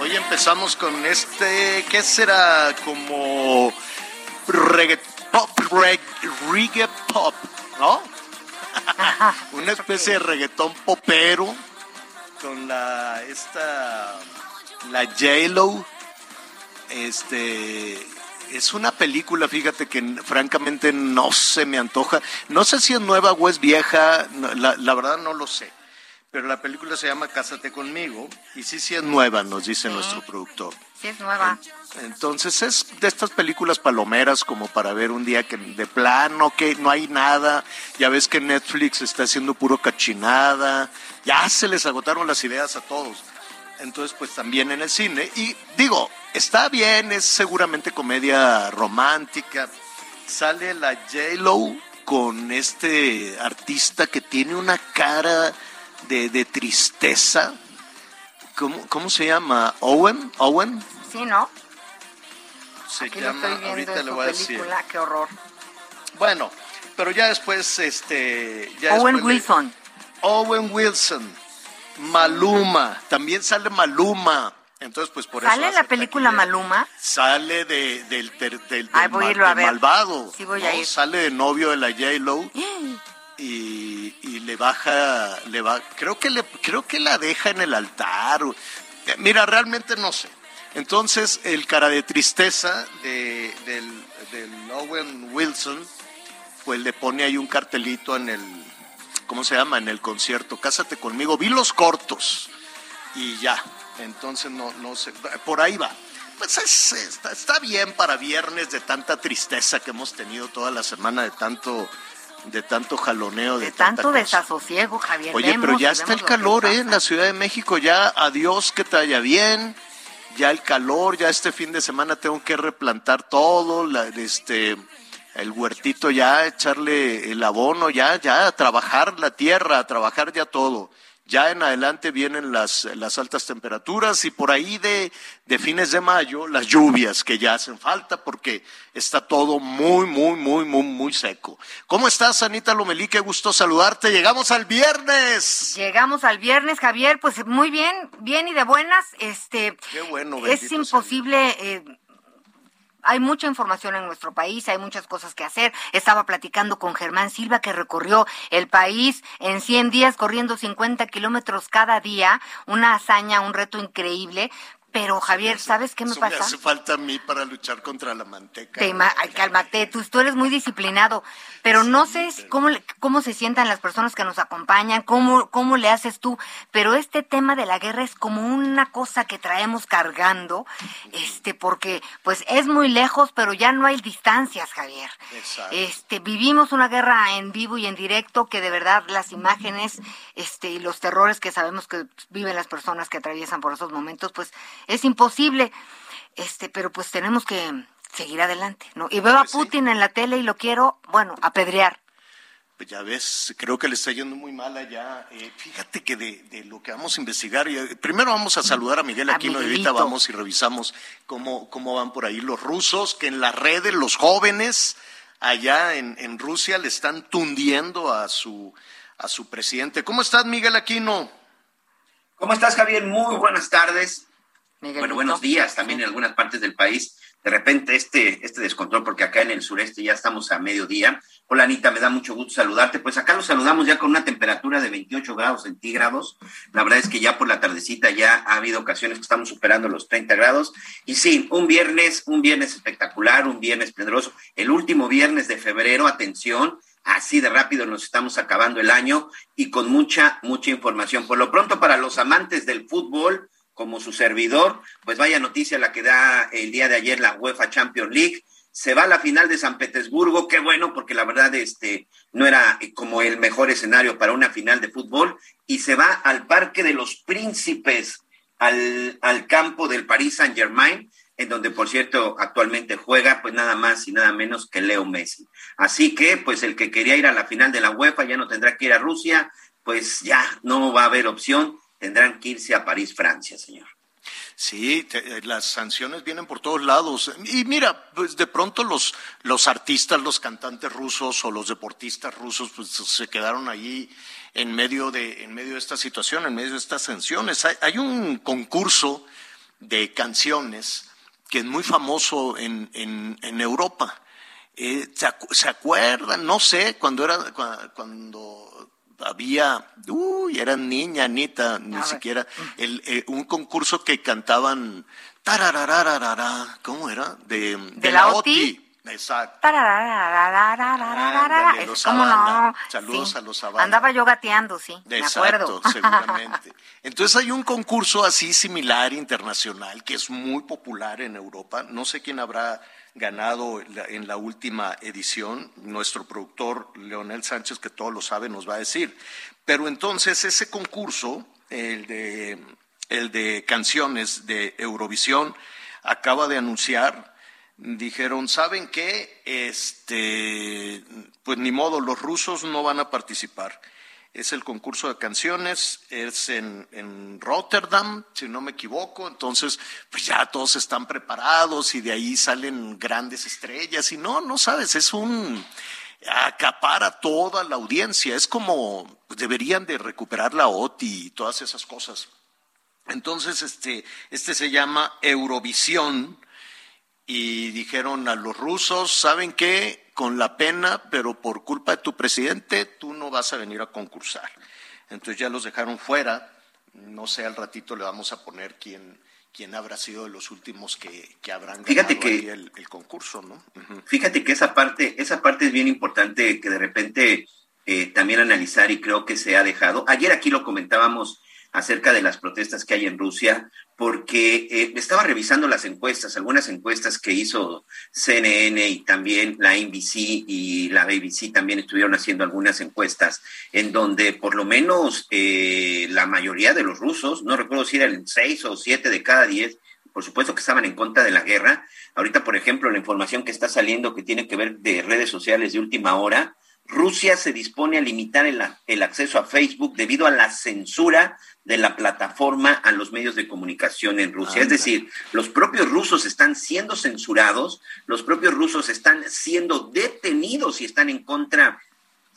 Hoy empezamos con este, ¿qué será? Como reggae pop, ¿no? Una especie de reggaetón popero con la esta la J-Lo. Este es una película, fíjate que francamente no se me antoja. No sé si es nueva o es vieja, la verdad no lo sé. Pero la película se llama Cásate conmigo y sí, sí es nueva, nos dice nuestro productor. Sí, es nueva. Entonces es de estas películas palomeras como para ver un día que de plano que no hay nada. Ya ves que Netflix está haciendo puro cachinada. Ya se les agotaron las ideas a todos. Entonces pues también en el cine. Y digo, está bien, es seguramente comedia romántica. Sale la J-Lo con este artista que tiene una cara de, de tristeza. ¿Cómo, ¿Cómo se llama? ¿Owen? ¿Owen? Sí, ¿no? Se Aquí lo llama, estoy ahorita le voy a decir. Qué horror. Bueno, pero ya después, este... Ya Owen después le- Wilson. Owen Wilson. Maluma. También sale Maluma. Entonces, pues por eso... ¿Sale la película taquilla. Maluma? Sale de, del, del, Ay, del voy a ver. malvado. Sí, voy a ir. Sale de novio de la J-Lo y, le baja, le va, creo que le, creo que la deja en el altar. Mira, realmente no sé. Entonces, el cara de tristeza de, del, Owen Wilson, pues le pone ahí un cartelito en el, ¿cómo se llama? En el concierto, Cásate conmigo. Vi los cortos y ya. Entonces, no, no sé, por ahí va. Pues es- está, está bien para viernes de tanta tristeza que hemos tenido toda la semana, de tanto, de tanto jaloneo, de, tanto desasosiego, Javier. Oye, pero ya está el calor, ¿eh? En la Ciudad de México, ya adiós, que te vaya bien. Ya el calor, ya este fin de semana tengo que replantar todo, la, este, el huertito ya, echarle el abono, ya, ya, a trabajar la tierra, a trabajar ya todo. Ya en adelante vienen las, las altas temperaturas y por ahí de, de fines de mayo las lluvias que ya hacen falta porque está todo muy, muy, muy, muy, muy seco. ¿Cómo estás, Anita Lomelí? Qué gusto saludarte. Llegamos al viernes. Llegamos al viernes, Javier, pues muy bien, bien y de buenas. Este, Qué bueno, es imposible. Hay mucha información en nuestro país, hay muchas cosas que hacer. Estaba platicando con Germán Silva, que recorrió el país en 100 días, corriendo 50 kilómetros cada día. Una hazaña, un reto increíble. Pero, Javier, ¿sabes qué me Eso pasa? hace falta a mí para luchar contra la manteca. Te ay, cálmate, tú, tú eres muy disciplinado, pero no sé si- cómo, cómo se sientan las personas que nos acompañan, cómo, cómo le haces tú, pero este tema de la guerra es como una cosa que traemos cargando, este, porque pues es muy lejos, pero ya no hay distancias, Javier. Exacto. Este, vivimos una guerra en vivo y en directo que de verdad las imágenes, este, y los terrores que sabemos que viven las personas que atraviesan por esos momentos, pues es imposible. Este, pero pues tenemos que seguir adelante, ¿no? Y veo a Pues. Putin en la tele y lo quiero, bueno, apedrear. Pues ya ves, creo que le está yendo muy mal allá. Eh, fíjate que de, de lo que vamos a investigar, y, eh, primero vamos a saludar a Miguel Aquino y ahorita vamos y revisamos cómo, cómo van por ahí los rusos, que en las redes los jóvenes allá en, en Rusia le están tundiendo a su, a su presidente. ¿Cómo estás, Miguel Aquino? ¿Cómo estás, Javier? Muy buenas tardes. Bueno, buenos días también en algunas partes del país. de repente este, este descontrol, porque acá en el sureste ya estamos a mediodía. Hola Anita, me da mucho gusto saludarte. Pues acá los saludamos ya con una temperatura de 28 grados centígrados. La verdad es que ya por la tardecita ya ha habido ocasiones que estamos superando los 30 grados. Y sí, un viernes, un viernes espectacular, un viernes esplendoroso. El último viernes de febrero, atención, así de rápido nos estamos acabando el año y con mucha, mucha información. Por lo pronto, para los amantes del fútbol, como su servidor, pues vaya noticia la que da el día de ayer la UEFA Champions League. Se va a la final de San Petersburgo, qué bueno, porque la verdad este no era como el mejor escenario para una final de fútbol, y se va al Parque de los Príncipes, al, al campo del Paris Saint Germain, en donde por cierto actualmente juega pues nada más y nada menos que Leo Messi. Así que pues el que quería ir a la final de la UEFA ya no tendrá que ir a Rusia, pues ya no va a haber opción, tendrán que irse a París, Francia, señor. Sí, te, las sanciones vienen por todos lados. Y mira, pues de pronto los, los artistas, los cantantes rusos o los deportistas rusos, pues se quedaron allí en medio de, en medio de esta situación, en medio de estas sanciones. Hay, un concurso de canciones que es muy famoso en, en, Europa. Eh, ¿se, ¿se, acuerdan? No sé, cuando era, cuando había, uy, era niña, Anita, ni siquiera, el, eh, un concurso que cantaban, tararararara, ¿cómo era? De, de, ¿De la, OTI. Exacto. Ándale, los ¿Cómo Zavala. no? Saludos Sí. a los Zavala. Andaba yo gateando, sí, me Exacto, acuerdo. seguramente. Entonces hay un concurso así similar internacional que es muy popular en Europa. No sé quién habrá ganado en la última edición. Nuestro productor Leonel Sánchez, que todo lo sabe, nos va a decir. Pero entonces ese concurso, el de, el de canciones de Eurovisión, acaba de anunciar dijeron, ¿saben qué? Este, pues ni modo, los rusos no van a participar. Es el concurso de canciones, es en, en Rotterdam, si no me equivoco, entonces pues ya todos están preparados y de ahí salen grandes estrellas y no, no sabes, es un acapara toda la audiencia, es como pues, deberían de recuperar la OTI y todas esas cosas. Entonces, este, este se llama Eurovisión, y dijeron a los rusos, ¿saben qué? Con la pena, pero por culpa de tu presidente, tú no vas a venir a concursar. Entonces ya los dejaron fuera. No sé, al ratito le vamos a poner quién, quién habrá sido de los últimos que, que habrán ganado Fíjate que- ahí el, el concurso, ¿no? Fíjate que esa parte, esa parte es bien importante que de repente eh, también analizar y creo que se ha dejado. Ayer aquí lo comentábamos acerca de las protestas que hay en Rusia, porque eh, estaba revisando las encuestas, algunas encuestas que hizo CNN y también la NBC y la BBC también estuvieron haciendo algunas encuestas en donde por lo menos eh, la mayoría de los rusos, no recuerdo si eran seis o siete de cada diez, por supuesto que estaban en contra de la guerra. Ahorita, por ejemplo, la información que está saliendo que tiene que ver de redes sociales de última hora, Rusia se dispone a limitar el, el, acceso a Facebook debido a la censura de la plataforma a los medios de comunicación en Rusia. Ah, es decir, los propios rusos están siendo censurados, los propios rusos están siendo detenidos y están en contra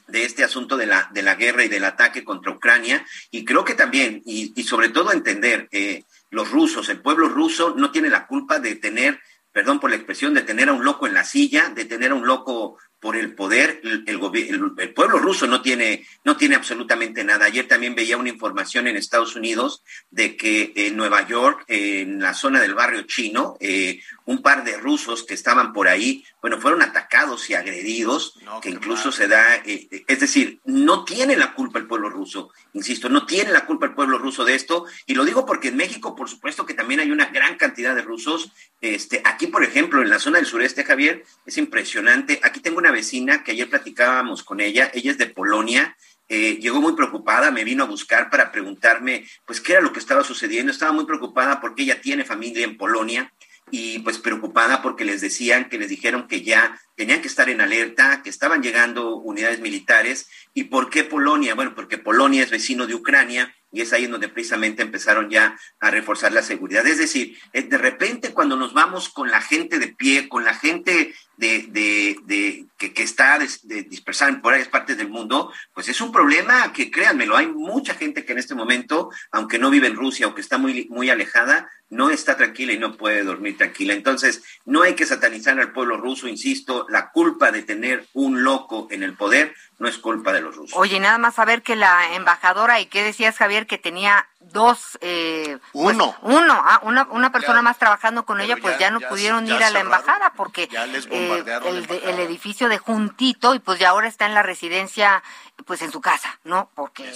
de este asunto de la, de la guerra y del ataque contra Ucrania. Y creo que también, y, y sobre todo entender, eh, los rusos, el pueblo ruso no tiene la culpa de tener, perdón por la expresión, de tener a un loco en la silla, de tener a un loco por el poder, el, el, el, pueblo ruso no tiene, no tiene absolutamente nada. Ayer también veía una información en Estados Unidos de que en Nueva York, en la zona del barrio chino, eh, un par de rusos que estaban por ahí, bueno, fueron atacados y agredidos, no, que incluso se da, eh, es decir, no tiene la culpa el pueblo ruso, insisto, no tiene la culpa el pueblo ruso de esto, y lo digo porque en México, por supuesto que también hay una gran cantidad de rusos, este, aquí, por ejemplo, en la zona del sureste, Javier, es impresionante, aquí tengo una vecina que ayer platicábamos con ella, ella es de Polonia, eh, llegó muy preocupada, me vino a buscar para preguntarme, pues, qué era lo que estaba sucediendo. Estaba muy preocupada porque ella tiene familia en Polonia y pues preocupada porque les decían que les dijeron que ya tenían que estar en alerta, que estaban llegando unidades militares. ¿Y por qué Polonia? Bueno, porque Polonia es vecino de Ucrania y es ahí en donde precisamente empezaron ya a reforzar la seguridad. Es decir, de repente cuando nos vamos con la gente de pie, con la gente de, de, de que, que, está des, de dispersada en varias partes del mundo, pues es un problema que créanmelo, hay mucha gente que en este momento, aunque no vive en Rusia o que está muy, muy alejada, no está tranquila y no puede dormir tranquila. Entonces, no hay que satanizar al pueblo ruso, insisto, la culpa de tener un loco en el poder no es culpa de los rusos. Oye, nada más saber que la embajadora, ¿y qué decías, Javier? Que tenía dos... Eh, uno. Pues, uno, ah, una, una persona ya, más trabajando con ella, pues ya, ya no ya, pudieron ir a la embajada porque eh, el, el, edificio de juntito y pues ya ahora está en la residencia, pues en su casa, ¿no? Porque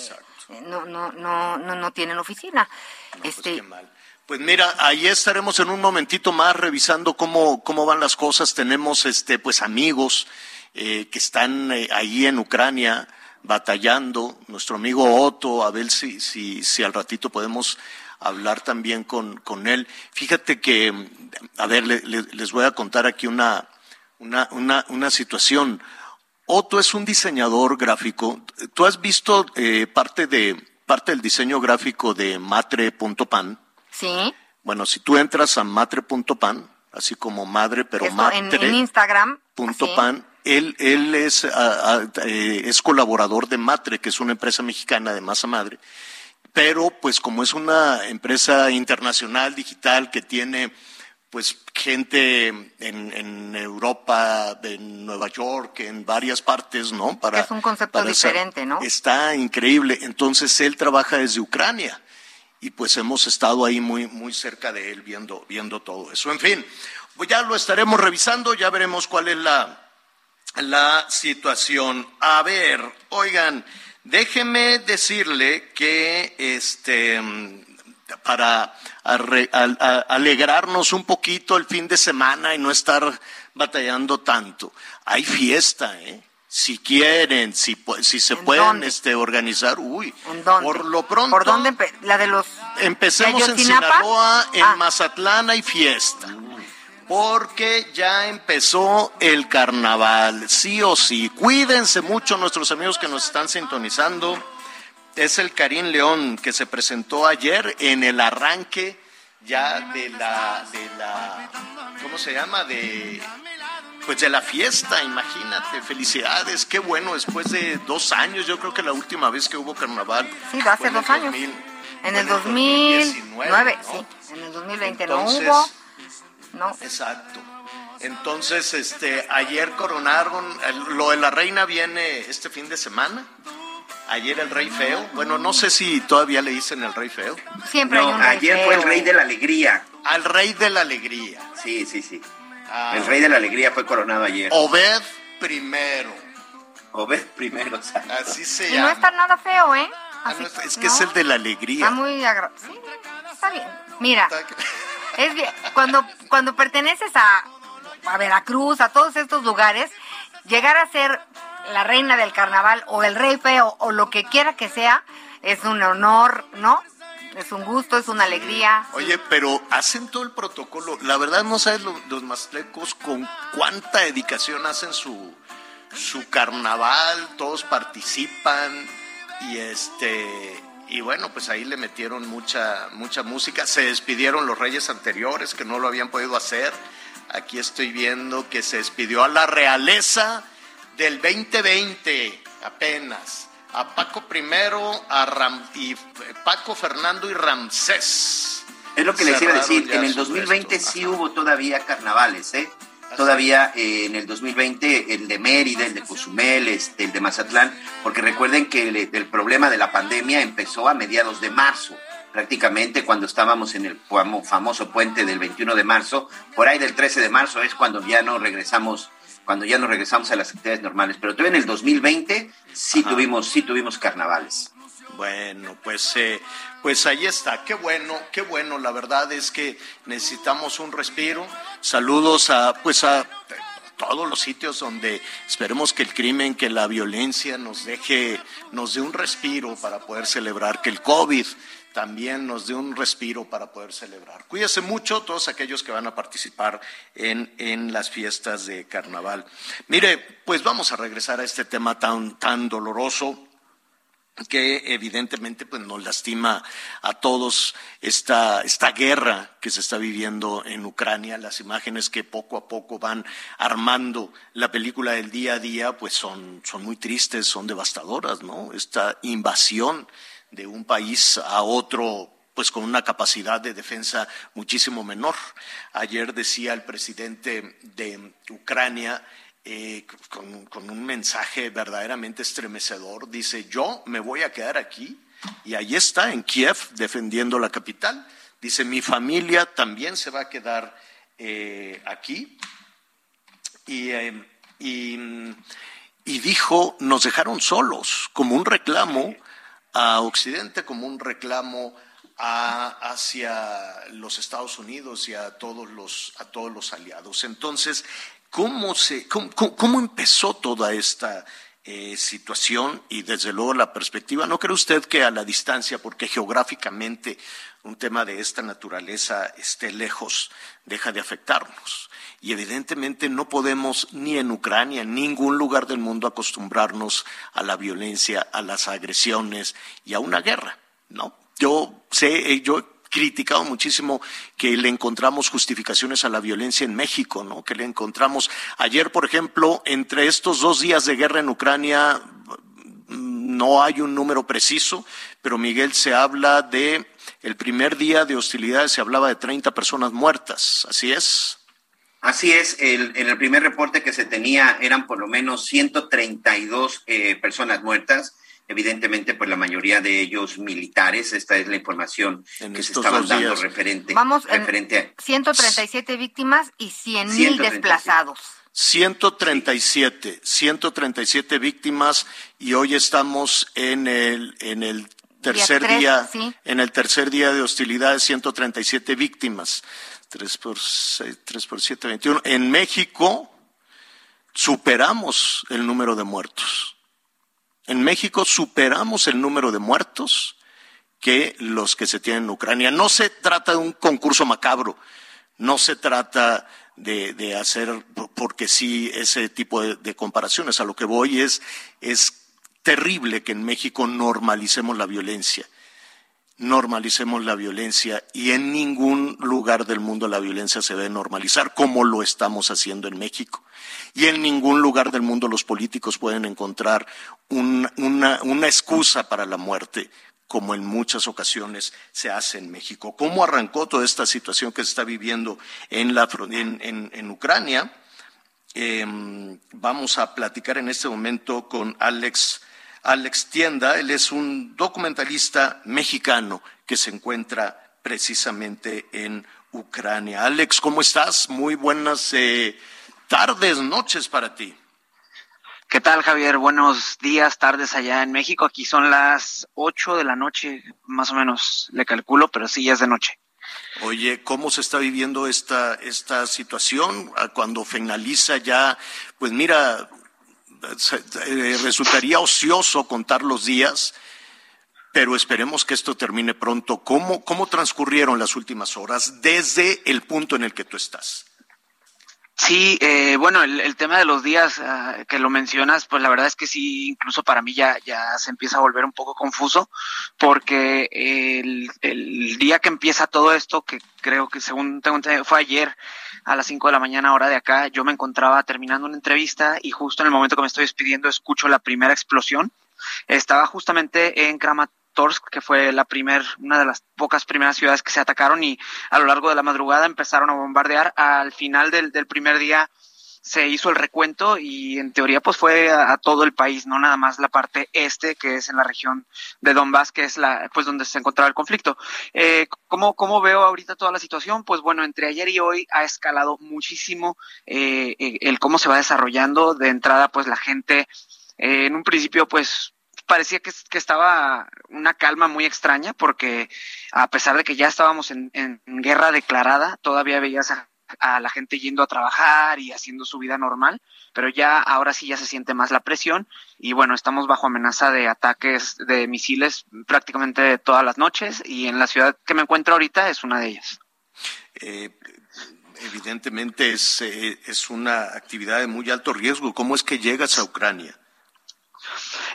no, no, no, no, no tienen oficina. No, este, pues, mal. Pues mira, ahí estaremos en un momentito más revisando cómo, cómo van las cosas. Tenemos este, pues amigos eh, que están eh, ahí en Ucrania batallando. Nuestro amigo Otto, a ver si, si, si al ratito podemos hablar también con, con él. Fíjate que, a ver, le, le, les voy a contar aquí una, una, una, una situación. Otto es un diseñador gráfico. ¿Tú has visto eh, parte, de, parte del diseño gráfico de matre.pan? Sí. Bueno, si tú entras a matre.pan, así como madre, pero Esto matre. En, en Instagram. Punto pan, él, él es, a, a, eh, es colaborador de Matre, que es una empresa mexicana de masa madre. Pero, pues, como es una empresa internacional digital que tiene, pues, gente en, en Europa, en Nueva York, en varias partes, ¿no? Para, es un concepto para diferente, ¿no? Está increíble. Entonces, él trabaja desde Ucrania y pues hemos estado ahí muy, muy cerca de él viendo, viendo todo eso. En fin, pues ya lo estaremos revisando, ya veremos cuál es la, la situación. A ver, oigan, déjeme decirle que este para alegrarnos un poquito el fin de semana y no estar batallando tanto. Hay fiesta, ¿eh? si quieren, si, si se pueden dónde? este, organizar, uy, por lo pronto. ¿Por dónde? La de los. Empecemos en? Sinaloa, en Ah. Mazatlán hay fiesta. Porque ya empezó el carnaval, sí o sí. Cuídense mucho nuestros amigos que nos están sintonizando. Es el Karim León que se presentó ayer en el arranque ya de la, de la, ¿cómo se llama? De, pues de la fiesta, imagínate, felicidades, qué bueno, después de dos años, yo creo que la última vez que hubo carnaval. Sí, en dos el años. 2000, En el fue 2009, ¿no? sí. En el 2020 Entonces, no hubo. No. Exacto. Entonces, este, ayer coronaron, lo de la reina viene este fin de semana. Ayer el rey feo. Bueno, no sé si todavía le dicen el rey feo. Siempre hay No, un rey ayer fue el rey de la alegría. Al rey de la alegría. Sí, sí, sí. Ah, El rey de la alegría fue coronado ayer. Obed primero. Obed primero. Así se Y no está nada feo, ¿eh? Ah, no, es que no, es el de la alegría. Está muy agra- Sí, está bien. Mira, es bien. Cuando, cuando perteneces a, a Veracruz, a todos estos lugares, llegar a ser la reina del carnaval o el rey feo o lo que quiera que sea, es un honor, ¿no? Es un gusto, es una alegría. Oye, pero hacen todo el protocolo. La verdad no sabes lo- los maztlecos con cuánta dedicación hacen su, su carnaval, todos participan y este y bueno, pues ahí le metieron mucha mucha música. Se despidieron los reyes anteriores que no lo habían podido hacer. Aquí estoy viendo que se despidió a la realeza del 2020 apenas. A Paco primero, a Ram, y Paco Fernando y Ramsés. Es lo que les iba a decir. En el sus 2020 restos. sí Ajá. hubo todavía carnavales, ¿eh? Todavía eh, en el 2020 el de Mérida, el de Cozumel, este, el de Mazatlán, porque recuerden que el, el problema de la pandemia empezó a mediados de marzo, prácticamente cuando estábamos en el famo- famoso puente del 21 de marzo, por ahí del 13 de marzo es cuando ya no regresamos, cuando ya no regresamos a las actividades normales, pero todavía en el 2020 sí Ajá. tuvimos, sí tuvimos carnavales. Bueno, pues, eh, pues ahí está. Qué bueno, qué bueno. La verdad es que necesitamos un respiro. Saludos a, pues a todos los sitios donde esperemos que el crimen, que la violencia nos deje, nos dé un respiro para poder celebrar, que el COVID también nos dé un respiro para poder celebrar. Cuídense mucho todos aquellos que van a participar en, en las fiestas de carnaval. Mire, pues vamos a regresar a este tema tan, tan doloroso que evidentemente pues nos lastima a todos esta, esta guerra que se está viviendo en Ucrania, las imágenes que poco a poco van armando la película del día a día, pues son, son muy tristes, son devastadoras, ¿no? Esta invasión de un país a otro pues con una capacidad de defensa muchísimo menor. Ayer decía el presidente de Ucrania eh, con, un mensaje verdaderamente estremecedor. Dice, yo me voy a quedar aquí y ahí está, en Kiev, defendiendo la capital. Dice, mi familia también se va a quedar eh, aquí. Y, y dijo, nos dejaron solos, como un reclamo a Occidente, como un reclamo hacia los Estados Unidos y a todos los, a todos los aliados. Entonces, ¿cómo, se, cómo, empezó toda esta eh, situación y desde luego la perspectiva? ¿No cree usted que a la distancia, porque geográficamente un tema de esta naturaleza esté lejos, deja de afectarnos? Y evidentemente no podemos ni en Ucrania, en ningún lugar del mundo acostumbrarnos a la violencia, a las agresiones y a una guerra, ¿no? Yo sé, eh, yo he criticado muchísimo que le encontramos justificaciones a la violencia en México, ¿no? Que le encontramos ayer, por ejemplo, entre estos dos días de guerra en Ucrania mm, no hay un número preciso, pero Miguel se habla de el primer día de hostilidades se hablaba de 30 personas muertas, ¿así es? Así es, en el primer reporte que se tenía eran por lo menos 132 eh, personas muertas. Evidentemente pues la mayoría de ellos militares, esta es la información que se estaba dando referente, Vamos referente a 137 víctimas y 100 mil desplazados. 137, 137 víctimas y hoy estamos en el en el tercer día, en el tercer día de hostilidades 137 víctimas. 3 por 6, 3 por 7, 21. En México superamos el número de muertos. En México superamos el número de muertos que los que se tienen en Ucrania. No se trata de un concurso macabro, no se trata de, hacer, porque sí, ese tipo de, comparaciones. A lo que voy es, es terrible que en México normalicemos la violencia normalicemos la violencia y en ningún lugar del mundo la violencia se debe normalizar como lo estamos haciendo en México. Y en ningún lugar del mundo los políticos pueden encontrar una, excusa para la muerte como en muchas ocasiones se hace en México. ¿Cómo arrancó toda esta situación que se está viviendo en, la, en, Ucrania? Em, vamos a platicar en este momento con Alex Alex Tienda. Él es un documentalista mexicano que se encuentra precisamente en Ucrania. Alex, ¿cómo estás? Muy buenas eh, tardes, noches para ti. ¿Qué tal, Javier? Buenos días, tardes allá en México. Aquí son las ocho de la noche, más o menos, le calculo, pero sí ya es de noche. Oye, ¿cómo se está viviendo esta, esta situación? Ah, cuando finaliza ya, pues mira, resultaría ocioso contar los días, pero esperemos que esto termine pronto. ¿Cómo, cómo transcurrieron las últimas horas desde el punto en el que tú estás? Sí, eh, bueno, el, tema de los días ah, que lo mencionas, pues la verdad es que sí, incluso para mí ya, ya se empieza a volver un poco confuso, porque el, el día que empieza todo esto, que creo que según tengo fue ayer a las 5 de la mañana hora de acá, yo me encontraba terminando una entrevista y justo en el momento que me estoy despidiendo escucho la primera explosión. Estaba justamente en Kramatorsk Torsk, que fue la primer, una de las pocas primeras ciudades que se atacaron y a lo largo de la madrugada empezaron a bombardear. Al final del, del primer día se hizo el recuento y en teoría pues fue a, todo el país, no nada más la parte este que es en la región de Donbass, que es la pues donde se encontraba el conflicto. Eh, ¿cómo, ¿Cómo veo ahorita toda la situación? Pues bueno, entre ayer y hoy ha escalado muchísimo eh, el cómo se va desarrollando. De entrada pues la gente eh, en un principio pues parecía que, estaba una calma muy extraña porque a pesar de que ya estábamos en, guerra declarada, todavía veías a, a, la gente yendo a trabajar y haciendo su vida normal, pero ya ahora sí ya se siente más la presión y bueno, estamos bajo amenaza de ataques de misiles prácticamente todas las noches y en la ciudad que me encuentro ahorita es una de ellas. Eh, evidentemente es, eh, es una actividad de muy alto riesgo. ¿Cómo es que llegas a Ucrania?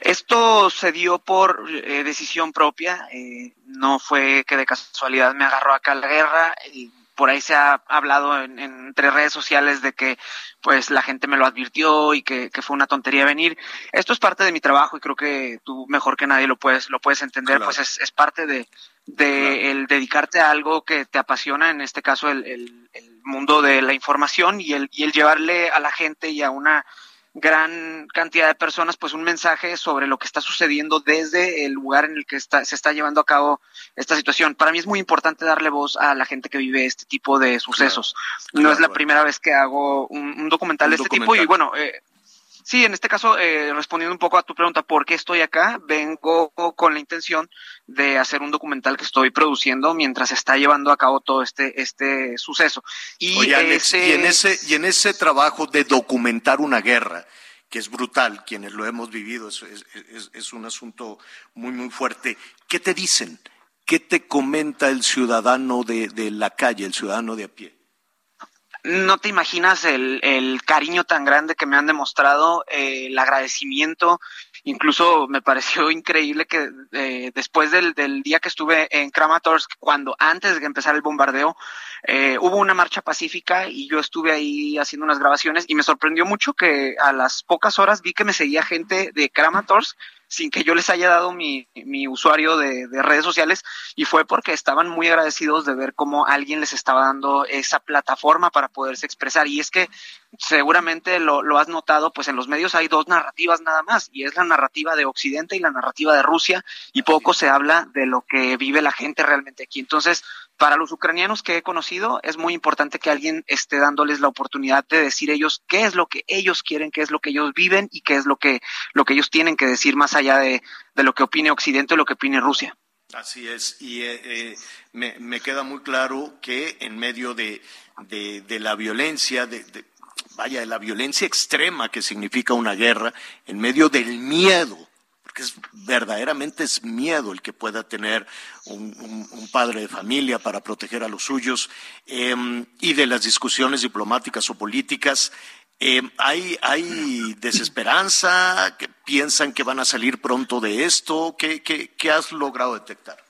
Esto se dio por eh, decisión propia, eh, no fue que de casualidad me agarró acá la guerra. Y por ahí se ha hablado en, entre redes sociales de que pues la gente me lo advirtió y que, fue una tontería venir. Esto es parte de mi trabajo y creo que tú mejor que nadie lo puedes, lo puedes entender, pues es, es parte de, de el dedicarte a algo que te apasiona, en este caso el, el, el, mundo de la información y el, y el llevarle a la gente y a una gran cantidad de personas pues un mensaje sobre lo que está sucediendo desde el lugar en el que está, se está llevando a cabo esta situación. Para mí es muy importante darle voz a la gente que vive este tipo de sucesos. no es la primera vez que hago un, documental de este tipo y bueno, eh, Sí, en este caso, eh, respondiendo un poco a tu pregunta, ¿por qué estoy acá? Vengo con la intención de hacer un documental que estoy produciendo mientras está llevando a cabo todo este, este suceso. Y, ese... y, en ese, y en ese trabajo de documentar una guerra, que es brutal, quienes lo hemos vivido, es, es, es un asunto muy, muy fuerte. ¿Qué te dicen? ¿Qué te comenta el ciudadano de, de la calle, el ciudadano de a pie? No te imaginas el, el, cariño tan grande que me han demostrado, eh, el agradecimiento. Incluso me pareció increíble que eh, después del, del, día que estuve en Kramatorsk, cuando antes de empezar el bombardeo, eh, hubo una marcha pacífica y yo estuve ahí haciendo unas grabaciones y me sorprendió mucho que a las pocas horas vi que me seguía gente de Kramatorsk sin que yo les haya dado mi, mi usuario de, de, redes sociales y fue porque estaban muy agradecidos de ver cómo alguien les estaba dando esa plataforma para poderse expresar. Y es que seguramente lo, lo has notado, pues en los medios hay dos narrativas nada más, y es la narrativa de Occidente y la narrativa de Rusia, y poco se habla de lo que vive la gente realmente aquí. Entonces, para los ucranianos que he conocido, es muy importante que alguien esté dándoles la oportunidad de decir ellos qué es lo que ellos quieren, qué es lo que ellos viven y qué es lo que, lo que ellos tienen que decir más allá de, de lo que opine Occidente o lo que opine Rusia. Así es, y eh, eh, me, me, queda muy claro que en medio de, de, de la violencia, de, vaya, de la violencia extrema que significa una guerra, en medio del miedo que es verdaderamente es miedo el que pueda tener un, un, padre de familia para proteger a los suyos eh, y de las discusiones diplomáticas o políticas. Eh, hay, hay desesperanza, que piensan que van a salir pronto de esto. ¿Qué, qué, qué has logrado detectar?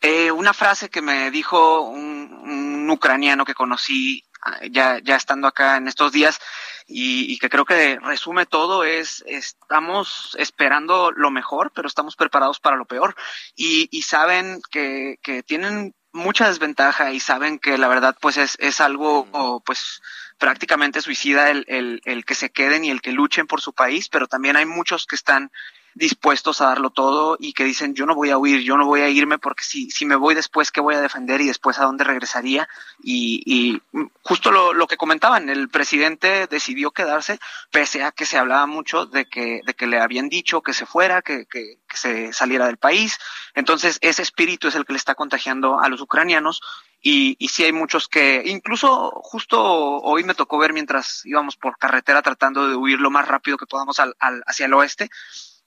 Eh, una frase que me dijo un, un ucraniano que conocí ya, ya estando acá en estos días y, y, que creo que resume todo es estamos esperando lo mejor, pero estamos preparados para lo peor. Y, y saben que, que tienen mucha desventaja y saben que la verdad pues es, es algo pues prácticamente suicida el, el, el que se queden y el que luchen por su país, pero también hay muchos que están dispuestos a darlo todo y que dicen yo no voy a huir, yo no voy a irme porque si, si me voy después, ¿qué voy a defender y después a dónde regresaría? Y, y justo lo, lo que comentaban, el presidente decidió quedarse pese a que se hablaba mucho de que, de que le habían dicho que se fuera, que, que, que se saliera del país. Entonces ese espíritu es el que le está contagiando a los ucranianos y, y sí hay muchos que, incluso justo hoy me tocó ver mientras íbamos por carretera tratando de huir lo más rápido que podamos al, al, hacia el oeste,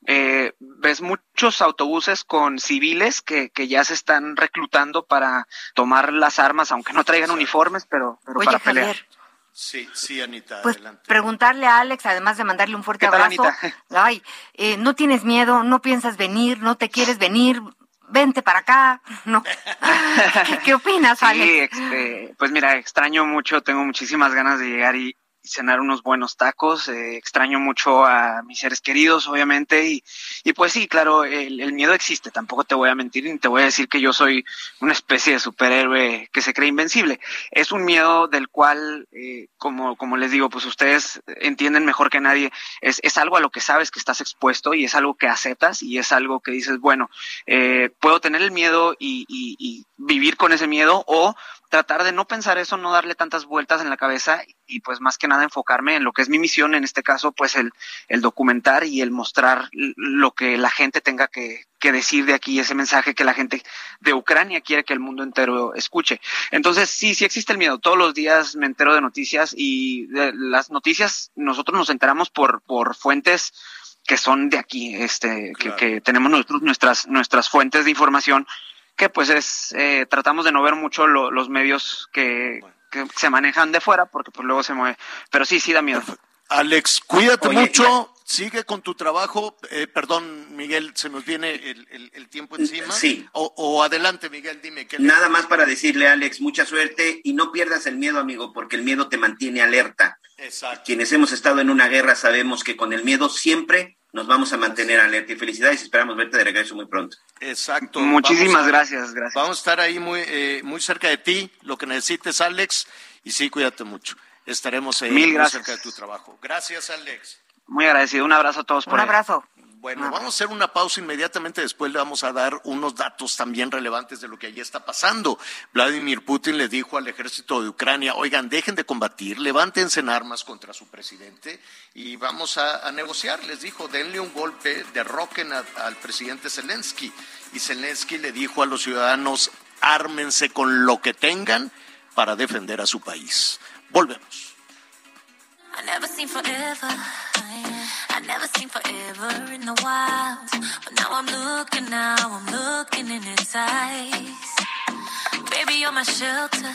eh, ves muchos autobuses con civiles que, que, ya se están reclutando para tomar las armas, aunque no traigan uniformes, pero, pero Oye, para Javier, pelear. Sí, sí, Anita, Pues adelante. preguntarle a Alex, además de mandarle un fuerte ¿Qué tal, abrazo. Anita? Ay, eh, no tienes miedo, no piensas venir, no te quieres venir, vente para acá. No. ¿Qué, qué opinas, Sí, Alex? este, pues mira, extraño mucho, tengo muchísimas ganas de llegar y, cenar unos buenos tacos, eh, extraño mucho a mis seres queridos, obviamente, y, y pues sí, claro, el, miedo existe, tampoco te voy a mentir ni te voy a decir que yo soy una especie de superhéroe que se cree invencible, es un miedo del cual, eh, como, como les digo, pues ustedes entienden mejor que nadie, es, es algo a lo que sabes que estás expuesto y es algo que aceptas y es algo que dices, bueno, eh, puedo tener el miedo y, y vivir con ese miedo o tratar de no pensar eso, no darle tantas vueltas en la cabeza y pues más que nada enfocarme en lo que es mi misión, en este caso pues el, el documentar y el mostrar lo que la gente tenga que, que, decir de aquí, ese mensaje que la gente de Ucrania quiere que el mundo entero escuche. Entonces sí, sí existe el miedo, todos los días me entero de noticias y de las noticias nosotros nos enteramos por, por fuentes que son de aquí, este, claro. que, que tenemos nosotros nuestras, nuestras fuentes de información que pues es, eh, tratamos de no ver mucho lo, los medios que, que, se manejan de fuera, porque pues luego se mueve. Pero sí, sí da miedo. Alex, cuídate Oye, mucho. sigue con tu trabajo. Eh, perdón, Miguel, se nos viene el, el- el tiempo encima. Sí. O, o adelante, Miguel, dime. ¿qué le- Nada más para decirle, Alex, mucha suerte y no pierdas el miedo, amigo, porque el miedo te mantiene alerta. Exacto. Quienes hemos estado en una guerra sabemos que con el miedo siempre nos vamos a mantener alerta. Y felicidades, esperamos verte de regreso muy pronto. Exacto. Muchísimas a- gracias, gracias. Vamos a estar ahí muy, eh, muy cerca de ti, lo que necesites, Alex, y sí, cuídate mucho. Estaremos ahí Mil muy cerca de tu trabajo. Gracias, Alex. Muy agradecido. Un abrazo a todos por Un ahí. abrazo. Bueno, vamos a hacer una pausa inmediatamente después le vamos a dar unos datos también relevantes de lo que allí está pasando. Vladimir Putin le dijo al ejército de Ucrania, oigan, dejen de combatir, levántense en armas contra su presidente y vamos a, a negociar. Les dijo, denle un golpe, derroquen a- al presidente Zelensky. Y Zelensky le dijo a los ciudadanos, ármense con lo que tengan para defender a su país. Volvemos. I never seen forever. I never seen forever in the wild. But now I'm looking, now I'm looking in its eyes. Baby, you're my shelter.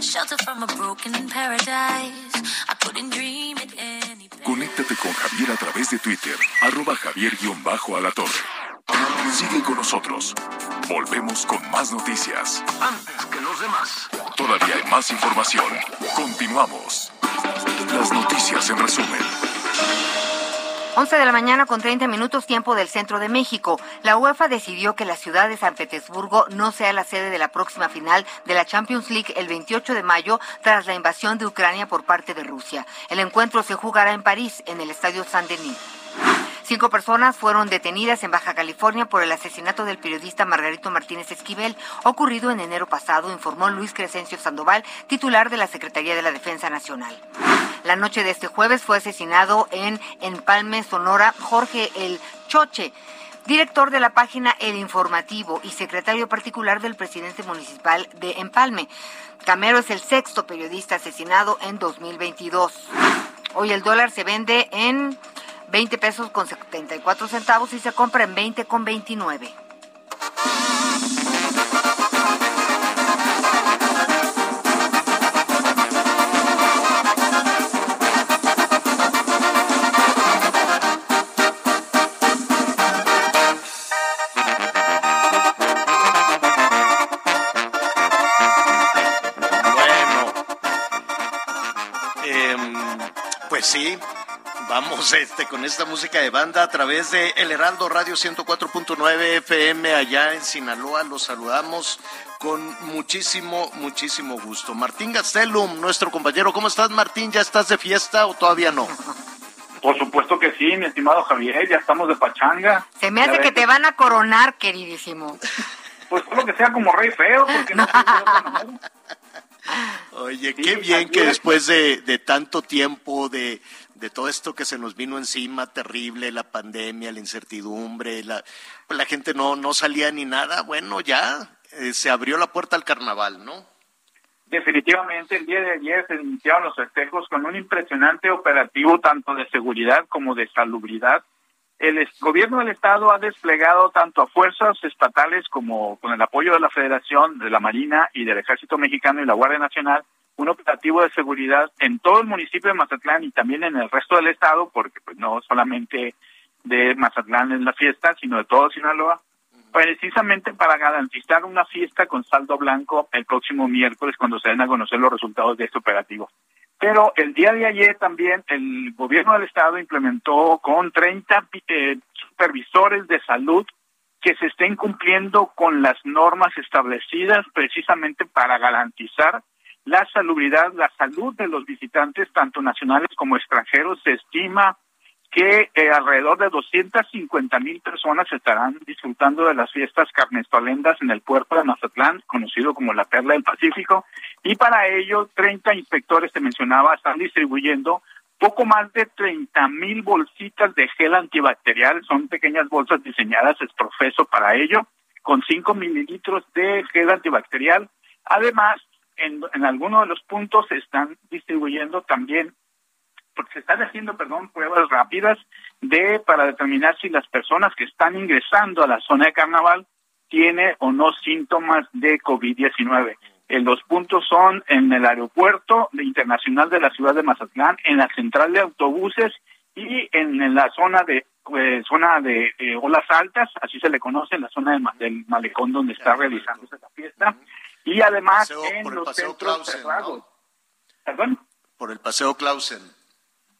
Shelter from a broken paradise. I couldn't dream it any better. Conéctate con Javier a través de Twitter, arroba javier-alatorre. Sigue con nosotros. Volvemos con más noticias. Antes que los demás. Todavía hay más información. Continuamos. Las noticias en resumen. 11 de la mañana con 30 minutos tiempo del centro de México. La UEFA decidió que la ciudad de San Petersburgo no sea la sede de la próxima final de la Champions League el 28 de mayo tras la invasión de Ucrania por parte de Rusia. El encuentro se jugará en París, en el Estadio Saint-Denis. Cinco personas fueron detenidas en Baja California por el asesinato del periodista Margarito Martínez Esquivel, ocurrido en enero pasado, informó Luis Crescencio Sandoval, titular de la Secretaría de la Defensa Nacional. La noche de este jueves fue asesinado en Empalme, Sonora, Jorge El Choche, director de la página El Informativo y secretario particular del presidente municipal de Empalme. Camero es el sexto periodista asesinado en 2022. Hoy el dólar se vende en 20 pesos con 74 centavos y se compra en 20 con 29. Vamos este con esta música de banda a través de El Heraldo Radio 104.9 FM allá en Sinaloa. Los saludamos con muchísimo, muchísimo gusto. Martín Gastelum, nuestro compañero, ¿cómo estás Martín? ¿Ya estás de fiesta o todavía no? Por supuesto que sí, mi estimado Javier, ya estamos de pachanga. Se me hace que te van a coronar, queridísimo. Pues todo lo que sea como rey feo, porque no. Oye, Sí, qué bien que es. después de, de tanto tiempo, de, de todo esto que se nos vino encima, terrible, la pandemia, la incertidumbre, la, gente no, no salía ni nada, bueno, ya eh, se abrió la puerta al carnaval, ¿no? Definitivamente, el día de ayer se iniciaron los festejos con un impresionante operativo tanto de seguridad como de salubridad. El gobierno del estado ha desplegado tanto a fuerzas estatales como con el apoyo de la Federación, de la Marina y del Ejército Mexicano y la Guardia Nacional un operativo de seguridad en todo el municipio de Mazatlán y también en el resto del estado, porque pues no solamente de Mazatlán es la fiesta, sino de todo Sinaloa, precisamente para garantizar una fiesta con saldo blanco el próximo miércoles cuando se den a conocer los resultados de este operativo. Pero el día de ayer también el gobierno del estado implementó con 30 eh, supervisores de salud que se estén cumpliendo con las normas establecidas precisamente para garantizar la salubridad, la salud de los visitantes, tanto nacionales como extranjeros. Se estima que eh, alrededor de 250 mil personas estarán disfrutando de las fiestas carnestolendas en el puerto de Mazatlán, conocido como la Perla del Pacífico, y para ello 30 inspectores, te mencionaba, están distribuyendo poco más de 30 mil bolsitas de gel antibacterial, son pequeñas bolsas diseñadas es profeso para ello, con 5 mililitros de gel antibacterial. Además, en, en algunos de los puntos se están distribuyendo también porque se están haciendo, perdón, pruebas rápidas de para determinar si las personas que están ingresando a la zona de carnaval tiene o no síntomas de COVID-19. Eh, los puntos son en el aeropuerto de internacional de la ciudad de Mazatlán, en la central de autobuses y en, en la zona de eh, zona de eh, olas altas, así se le conoce, en la zona ma- del malecón donde está realizándose la fiesta, y además Paseo- en los centros Clausen, cerrados. ¿no? ¿Perdón? Por el Paseo Clausen.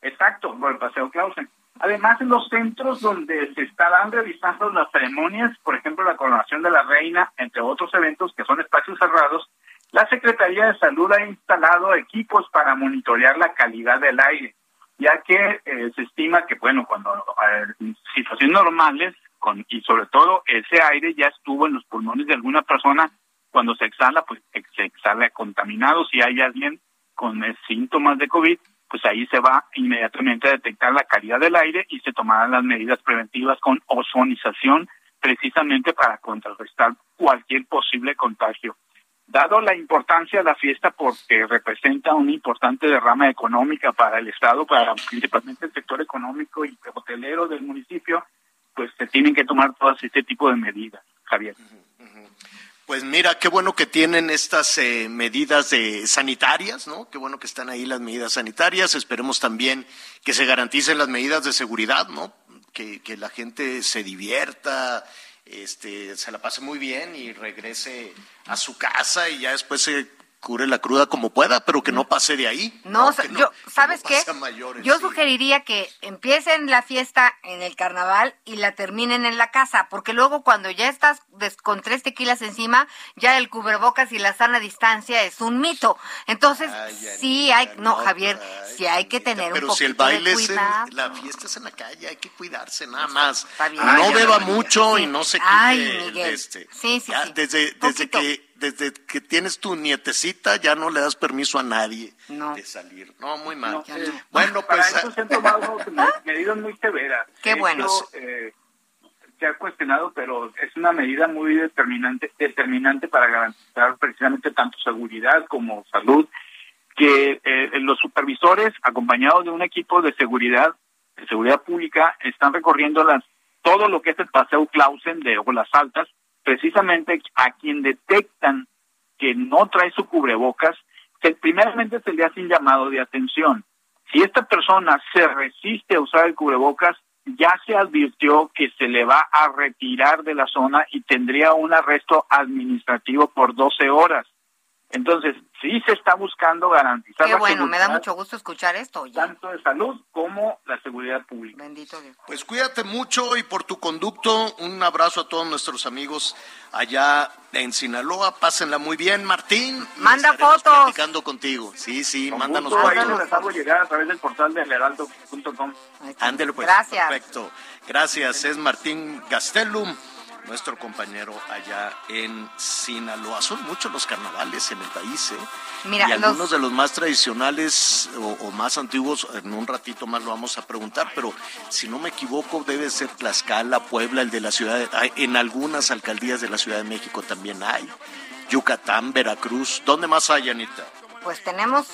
Exacto, por el Paseo Clausen. Además, en los centros donde se estarán realizando las ceremonias, por ejemplo, la coronación de la reina, entre otros eventos que son espacios cerrados, la Secretaría de Salud ha instalado equipos para monitorear la calidad del aire, ya que eh, se estima que, bueno, cuando eh, en situaciones normales, con, y sobre todo ese aire ya estuvo en los pulmones de alguna persona, cuando se exhala, pues ex- se exhala contaminado. Si hay alguien con eh, síntomas de COVID, pues ahí se va inmediatamente a detectar la calidad del aire y se tomarán las medidas preventivas con ozonización precisamente para contrarrestar cualquier posible contagio. Dado la importancia de la fiesta porque representa una importante derrama económica para el Estado, para principalmente el sector económico y hotelero del municipio, pues se tienen que tomar todas este tipo de medidas, Javier. Pues mira, qué bueno que tienen estas eh, medidas de sanitarias, ¿no? Qué bueno que están ahí las medidas sanitarias. Esperemos también que se garanticen las medidas de seguridad, ¿no? Que, que la gente se divierta, este, se la pase muy bien y regrese a su casa y ya después se cure la cruda como pueda, pero que no pase de ahí. No, Que yo, que ¿sabes no qué? mayores, Yo sí. sugeriría que empiecen la fiesta en el carnaval y la terminen en la casa, porque luego cuando ya estás des- con tres tequilas encima, ya el cubrebocas y la sana distancia es un mito. Entonces, Ay, sí hay, no, Javier, ay, sí hay que tener un Pero poquito si el baile de es en, la fiesta es en la calle, hay que cuidarse nada más. Está bien. no beba mucho Sí. y no se quite Ay, el Miguel. este. Sí, sí, Ya sí. Desde, desde Poquito. que desde que tienes tu nietecita ya no le das permiso a nadie No. de salir. No, muy mal. No, Bueno, para pues eso se han tomado me- medidas muy severas. Qué bueno. eh, se ha cuestionado, pero es una medida muy determinante, determinante para garantizar precisamente tanto seguridad como salud, que eh, los supervisores, acompañados de un equipo de seguridad, de seguridad pública, están recorriendo las todo lo que es el paseo Clausen de Olas Altas, precisamente a quien detectan que no trae su cubrebocas, primeramente se le hace un llamado de atención. Si esta persona se resiste a usar el cubrebocas, ya se advirtió que se le va a retirar de la zona y tendría un arresto administrativo por 12 horas. Entonces, sí se está buscando garantizar Qué la bueno, me da mucho gusto escuchar esto, oye. tanto de salud como la seguridad pública. Bendito Dios. Pues cuídate mucho y por tu conducto, un abrazo a todos nuestros amigos allá en Sinaloa. Pásenla muy bien, Martín. Manda fotos. platicando contigo. Sí, sí, Con mándanos gusto, ahí fotos. se les hago llegar a través del portal de heraldo.com. Ahí. Ándele pues. Gracias. Perfecto. Gracias. Es Martín Gastelum, nuestro compañero allá en Sinaloa. Son muchos los carnavales en el país, ¿eh? Mira, y algunos los- de los más tradicionales o, o más antiguos, en un ratito más lo vamos a preguntar, pero si no me equivoco, debe ser Tlaxcala, Puebla, el de la ciudad, de- hay- en algunas alcaldías de la Ciudad de México también hay. Yucatán, Veracruz, ¿dónde más hay, Anita? Pues tenemos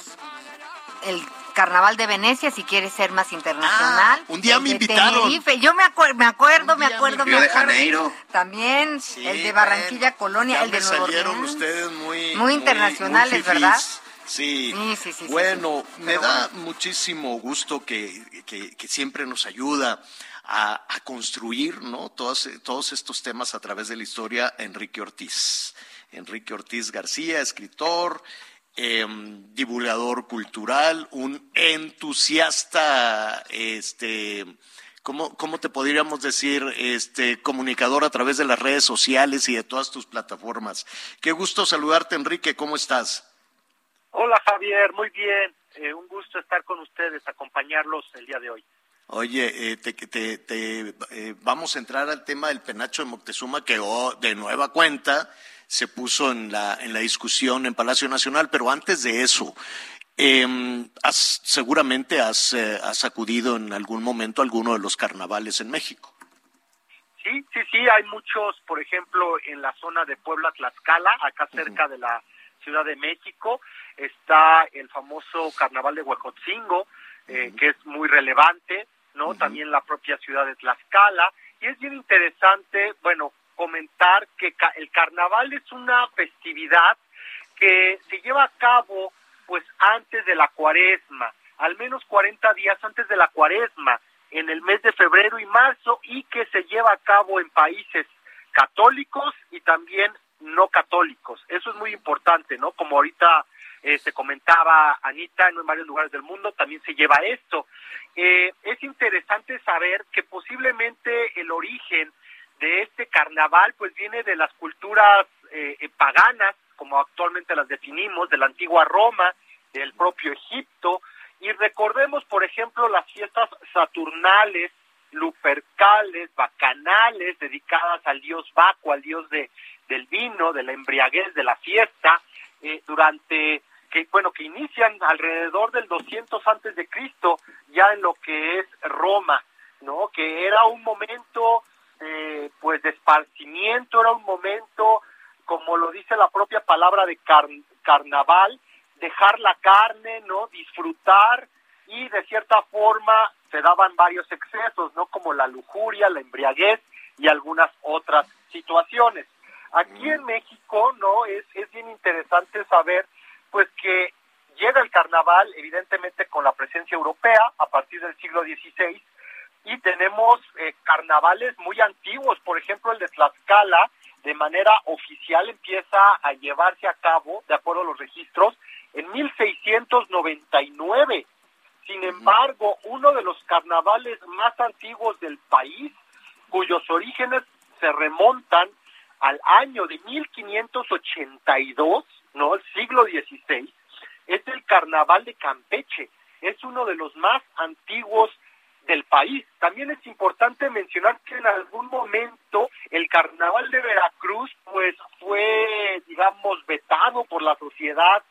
el Carnaval de Venecia, si quieres ser más internacional. Ah, un día me invitaron. Tenerife. Yo me, acuer- me acuerdo, me acuerdo, me me Río de acuerdo. Janeiro. También Sí, el de Barranquilla, bueno, Colonia, el de me Nuevo salieron Orleans. ustedes muy Muy internacionales. ¿verdad? Sí. Sí, sí, sí, sí, bueno, sí. me da muchísimo gusto que, que- que siempre nos ayuda a, a construir ¿no? todos, todos estos temas a través de la historia Enrique Ortiz. Enrique Ortiz García, escritor, em, divulgador cultural, un entusiasta, este, ¿cómo, ¿cómo te podríamos decir? Este, comunicador a través de las redes sociales y de todas tus plataformas. Qué gusto saludarte, Enrique, ¿cómo estás? Hola Javier, muy bien. Eh, un gusto estar con ustedes, acompañarlos el día de hoy. Oye, eh, te, te- te, eh, vamos a entrar al tema del penacho de Moctezuma que oh, de nueva cuenta se puso en la, en la discusión en Palacio Nacional, pero antes de eso, eh, has- seguramente has, eh, has acudido en algún momento a alguno de los carnavales en México. Sí, sí, sí, hay muchos, por ejemplo, en la zona de Puebla, Tlaxcala, acá cerca de la Ciudad de México, está el famoso Carnaval de Huejotzingo, eh, que es muy relevante, ¿no? También la propia ciudad de Tlaxcala, y es bien interesante, bueno, comentar que el carnaval es una festividad que se lleva a cabo pues antes de la cuaresma, al menos 40 días antes de la cuaresma, en el mes de febrero y marzo y que se lleva a cabo en países católicos y también no católicos. Eso es muy importante, ¿no? Como ahorita eh, se comentaba Anita, en varios lugares del mundo también se lleva esto. Eh, es interesante saber que posiblemente el origen de este carnaval pues viene de las culturas eh, paganas, como actualmente las definimos, de la antigua Roma, del propio Egipto, y recordemos, por ejemplo, las fiestas saturnales, lupercales, bacanales, dedicadas al dios Baco, al dios de, del vino, de la embriaguez, de la fiesta, eh, durante que bueno que inician alrededor del 200 antes de Cristo ya en lo que es Roma no que era un momento eh, pues de esparcimiento era un momento como lo dice la propia palabra de carnaval dejar la carne no disfrutar y de cierta forma se daban varios excesos no como la lujuria la embriaguez y algunas otras situaciones. Aquí en México no es es bien interesante saber pues que llega el carnaval, evidentemente con la presencia europea a partir del siglo XVI, y tenemos eh, carnavales muy antiguos, por ejemplo el de Tlaxcala, de manera oficial empieza a llevarse a cabo, de acuerdo a los registros, en 1699. Sin embargo, uno de los carnavales más antiguos del país, cuyos orígenes se remontan al año de 1582, ¿no? El siglo XVI, es el carnaval de Campeche. Es uno de los más antiguos del país. También es importante mencionar que en algún momento el carnaval de Veracruz pues fue digamos vetado por la sociedad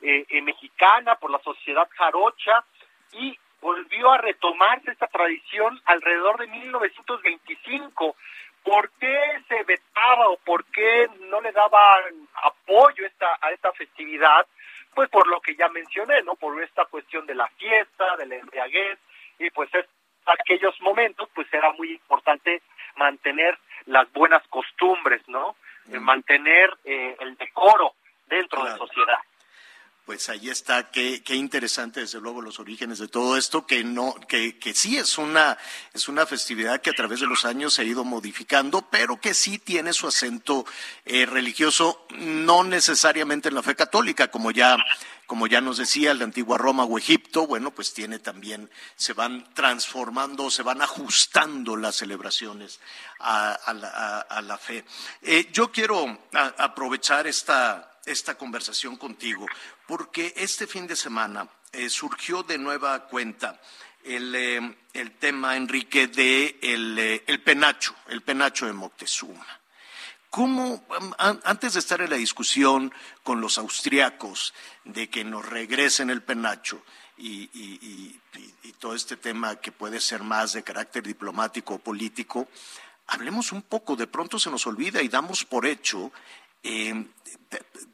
eh, eh, mexicana, por la sociedad jarocha y volvió a retomarse esta tradición alrededor de 1925 ¿Por qué se vetaba o por qué no le daban apoyo esta, a esta festividad? Pues por lo que ya mencioné, ¿no? Por esta cuestión de la fiesta, del embriaguez, y pues es, aquellos momentos pues era muy importante mantener las buenas costumbres, ¿no? Mantener eh, el decoro dentro de la sociedad pues ahí está, qué, qué, interesante desde luego los orígenes de todo esto, que no, que, que sí es una, es una festividad que a través de los años se ha ido modificando, pero que sí tiene su acento eh, religioso, no necesariamente en la fe católica, como ya, como ya nos decía, la antigua Roma o Egipto, bueno, pues tiene también, se van transformando, se van ajustando las celebraciones a, la, fe. Eh, yo quiero aprovechar esta esta conversación contigo, porque este fin de semana eh, surgió de nueva cuenta el, eh, el tema, Enrique, de el, eh, el, penacho, el penacho de Moctezuma. ¿Cómo, antes de estar en la discusión con los austriacos de que nos regresen el penacho y, y, y todo este tema que puede ser más de carácter diplomático o político, hablemos un poco, de pronto se nos olvida y damos por hecho eh,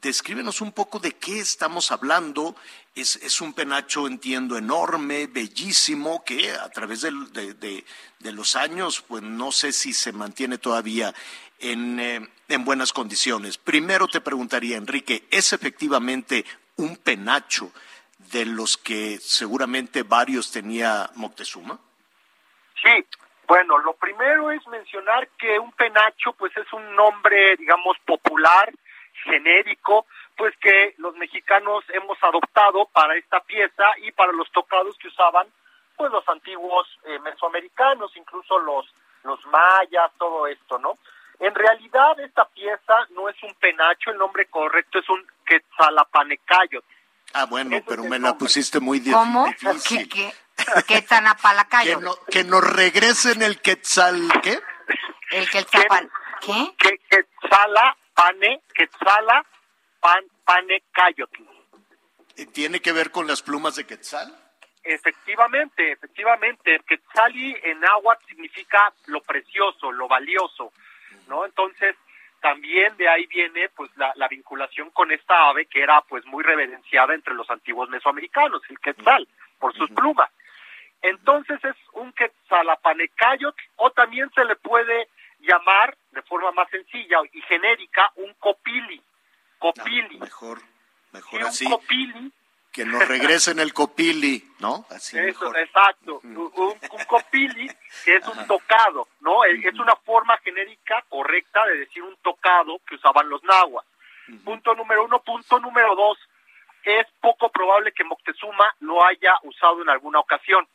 descríbenos un poco de qué estamos hablando. Es, un penacho, entiendo, enorme, bellísimo, que a través de, los años, pues no sé si se mantiene todavía en, eh, en buenas condiciones. Primero te preguntaría, Enrique, ¿es efectivamente un penacho de los que seguramente varios tenía Moctezuma? Sí, bueno, lo primero es mencionar que un penacho pues es un nombre, digamos, popular genérico, pues que los mexicanos hemos adoptado para esta pieza y para los tocados que usaban pues los antiguos eh, mesoamericanos, incluso los los mayas, todo esto, ¿no? En realidad esta pieza no es un penacho, el nombre correcto es un quetzalapanecayot. Ah, bueno, pero me la pusiste muy difícil. ¿Cómo? ¿Qué, qué? Quetzalapalacayo. Que, no, que nos regresen el quetzal, ¿qué? El quetzal, ¿qué? Que, quetzala pane, quetzala, pan, pane, cayotl. ¿Tiene que ver con las plumas de quetzal? Efectivamente, efectivamente. Quetzali en agua significa lo precioso, lo valioso, ¿no? Entonces, también de ahí viene pues la, la, vinculación con esta ave que era pues muy reverenciada entre los antiguos mesoamericanos, el quetzal, por sus plumas. Entonces es un quetzalapanecayotl o también se le puede llamar de forma más sencilla y genérica un copili. Copili. mejor, mejor y así. Un copili Que nos regresen el copili, ¿no? Así Eso, mejor. exacto. Un, un copili que es un tocado, ¿no? Es es una forma genérica correcta de decir un tocado que usaban los nahuas. Punto número uno. Punto número dos. Es poco probable que Moctezuma lo haya usado en alguna ocasión.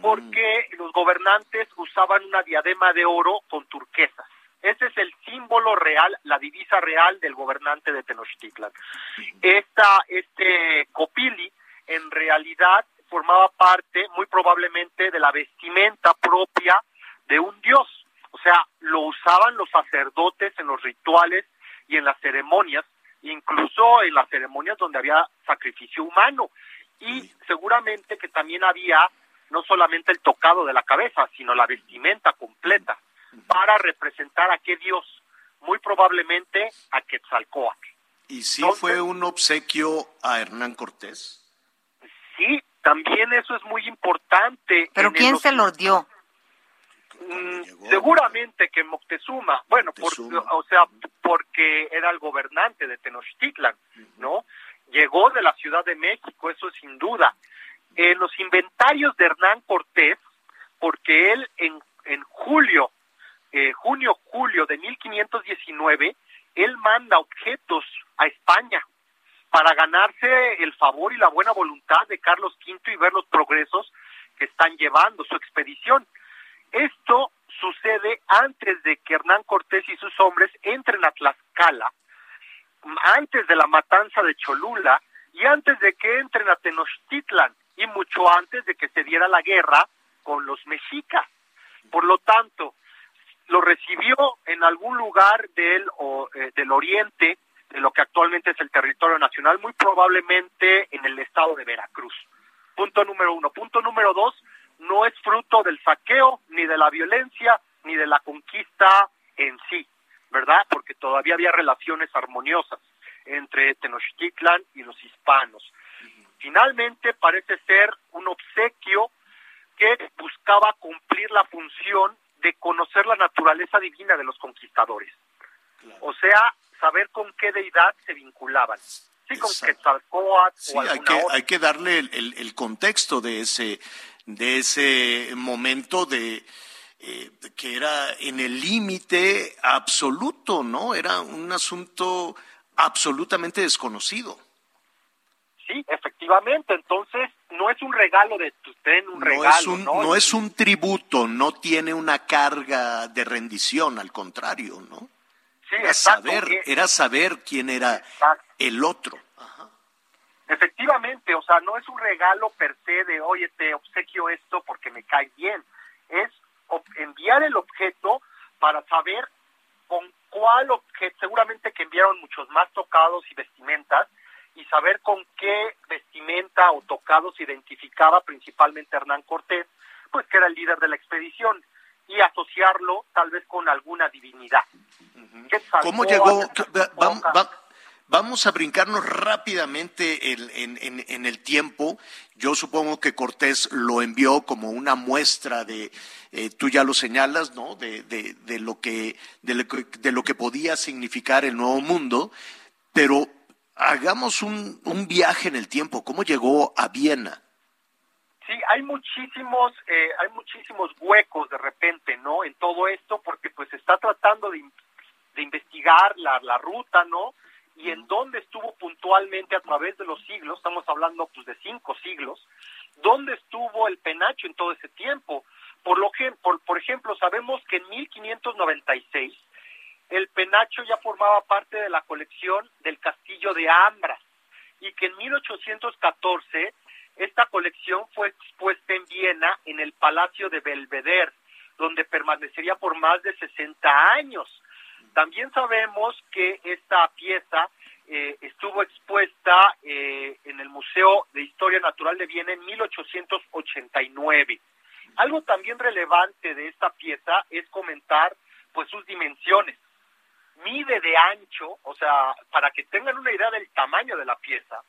Porque los gobernantes usaban una diadema de oro con turquesas. Ese es el símbolo real, la divisa real del gobernante de Tenochtitlan. Esta, este copili, en realidad, formaba parte, muy probablemente, de la vestimenta propia de un dios. O sea, lo usaban los sacerdotes en los rituales y en las ceremonias, incluso en las ceremonias donde había sacrificio humano. Y seguramente que también había no solamente el tocado de la cabeza, sino la vestimenta completa para representar a qué dios, muy probablemente a Quetzalcóatl. ¿Y sí fue un obsequio a Hernán Cortés? Sí, también eso es muy importante. ¿Pero quién el- se los dio? Mm, seguramente que Moctezuma, bueno, por- o sea, porque era el gobernante de Tenochtitlan, ¿no? Llegó de la Ciudad de México, eso sin duda. En los inventarios de Hernán Cortés, porque él en, en julio, eh, junio-julio de 1519, él manda objetos a España para ganarse el favor y la buena voluntad de Carlos V y ver los progresos que están llevando su expedición. Esto sucede antes de que Hernán Cortés y sus hombres entren a Tlaxcala, antes de la matanza de Cholula y antes de que entren a Tenochtitlan y mucho antes de que se diera la guerra con los mexicas. Por lo tanto, lo recibió en algún lugar del, o, eh, del oriente, de lo que actualmente es el territorio nacional, muy probablemente en el estado de Veracruz. Punto número uno. Punto número dos, no es fruto del saqueo, ni de la violencia, ni de la conquista en sí, ¿verdad? Porque todavía había relaciones armoniosas entre Tenochtitlan y los hispanos. Finalmente parece ser un obsequio que buscaba cumplir la función de conocer la naturaleza divina de los conquistadores. O sea, saber con qué deidad se vinculaban. Sí, con Quetzalcóatl Sí, o hay alguna que, otra. hay que darle el, el- el contexto de ese, de ese momento de eh, que era en el límite absoluto, ¿no? Era un asunto absolutamente desconocido. Sí, efectivamente. Entonces, no es un regalo de tu ten, un No regalo, es un, ¿no? no es un tributo, no tiene una carga de rendición, al contrario, ¿no? Sí, Era exacto. saber, Eh, era saber quién era Exacto. el otro. Efectivamente, o sea, no es un regalo per se de, oye, te obsequio esto porque me cae bien. Es enviar el objeto para saber con cuál objeto, seguramente que enviaron muchos más tocados y vestimentas, y saber con qué vestimenta o tocado se identificaba principalmente Hernán Cortés, pues que era el líder de la expedición, y asociarlo tal vez con alguna divinidad. ¿Cómo llegó? vamos a brincarnos rápidamente en, en- en el tiempo. Yo supongo que Cortés lo envió como una muestra de, eh, tú ya lo señalas, ¿no? De, de- de lo que, de, lo que, de lo que podía significar el nuevo mundo. Pero hagamos un, un viaje en el tiempo. ¿Cómo llegó a Viena? Sí, hay muchísimos, eh, hay muchísimos huecos de repente, ¿no? En todo esto, porque pues se está tratando de, de investigar la, la ruta, ¿no? Y en dónde estuvo puntualmente a través de los siglos, estamos hablando pues de cinco siglos, dónde estuvo el penacho en todo ese tiempo. Por, lo que, por, por ejemplo, sabemos que en 1596 el penacho ya formaba parte de la colección del castillo de Ambras y que en 1814 esta colección fue expuesta en Viena en el Palacio de Belvedere, donde permanecería por más de 60 años. También sabemos que esta pieza eh, estuvo expuesta eh, en el Museo de Historia Natural de Viena en 1889. Algo también relevante de esta pieza es comentar pues sus dimensiones. Mide de ancho, o sea, para que tengan una idea del tamaño de la pieza,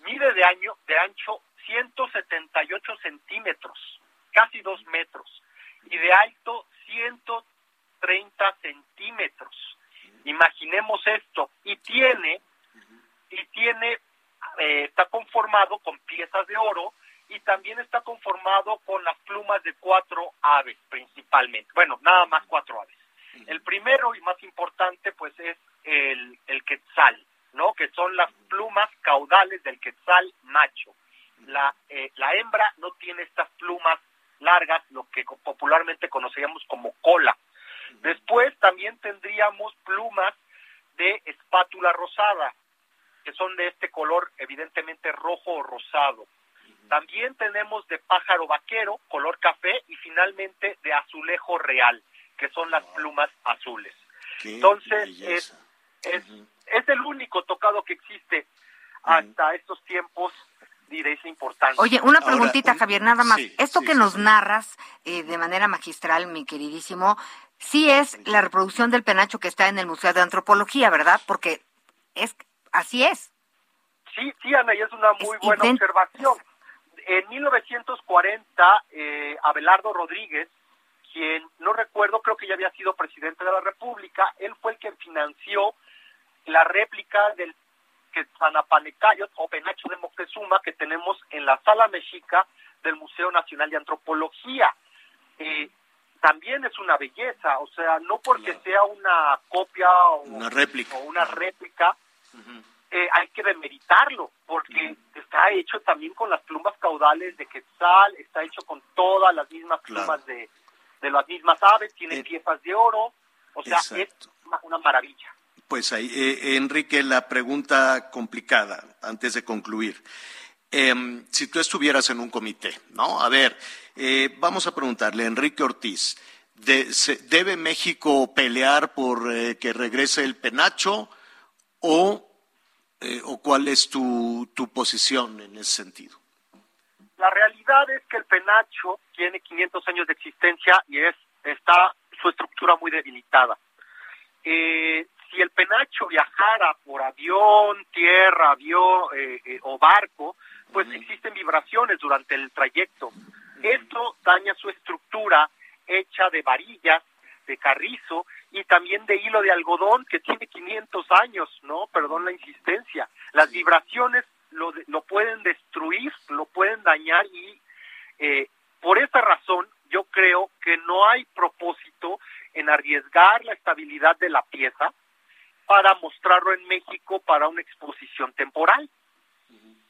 mide de, año, de ancho 178 centímetros, casi dos metros, y de alto 130 centímetros. Imaginemos esto, y tiene, y tiene eh, está conformado con piezas de oro y también está conformado con las plumas de cuatro aves principalmente. Bueno, nada más cuatro aves. El primero y más importante pues es el, el quetzal, ¿no? Que son las plumas caudales del quetzal macho. La, eh, la hembra no tiene estas plumas largas, lo que popularmente conoceríamos como cola. Después también tendríamos plumas de espátula rosada, que son de este color evidentemente rojo o rosado. También tenemos de pájaro vaquero, color café, y finalmente de azulejo real, que son las plumas azules. Qué Entonces, belleza. es, es el único tocado que existe hasta estos tiempos y de esa importancia. Oye, una Ahora, preguntita, un- Javier, nada más. sí, Esto sí, que sí, nos sí. narras eh, de manera magistral, mi queridísimo, sí es la reproducción del penacho que está en el Museo de Antropología, ¿verdad? Porque es así es. Sí, sí, Ana, y es una muy Es buena ident- observación. En 1940, eh, Abelardo Rodríguez, quien no recuerdo, creo que ya había sido presidente de la República, él fue el que financió la réplica del Quetzanapanecayot o penacho de Moctezuma que tenemos en la Sala Mexica del Museo Nacional de Antropología. Eh, también es una belleza, o sea, no porque Claro. sea una copia o Una réplica. o una réplica, eh, hay que demeritarlo, porque está hecho también con las plumas caudales de quetzal, está hecho con todas las mismas Claro. plumas de, de las mismas aves, tiene Eh, piezas de oro, o sea, exacto. es una, una maravilla. Pues ahí, eh, Enrique, la pregunta complicada, antes de concluir. Em, si tú estuvieras en un comité, ¿no? A ver, eh, vamos a preguntarle, Enrique Ortiz, de- se- ¿debe México pelear por eh, que regrese el penacho o, o cuál es tu, tu posición en ese sentido? La realidad es que el penacho tiene 500 años de existencia y es está su estructura muy debilitada. Eh, si el penacho viajara por avión, tierra, avión eh, eh, o barco, pues existen vibraciones durante el trayecto. Esto daña su estructura hecha de varillas, de carrizo y también de hilo de algodón que tiene 500 años, ¿no? Perdón la insistencia. Las vibraciones lo, de- lo pueden destruir, lo pueden dañar y eh, por esa razón yo creo que no hay propósito en arriesgar la estabilidad de la pieza para mostrarlo en México para una exposición temporal,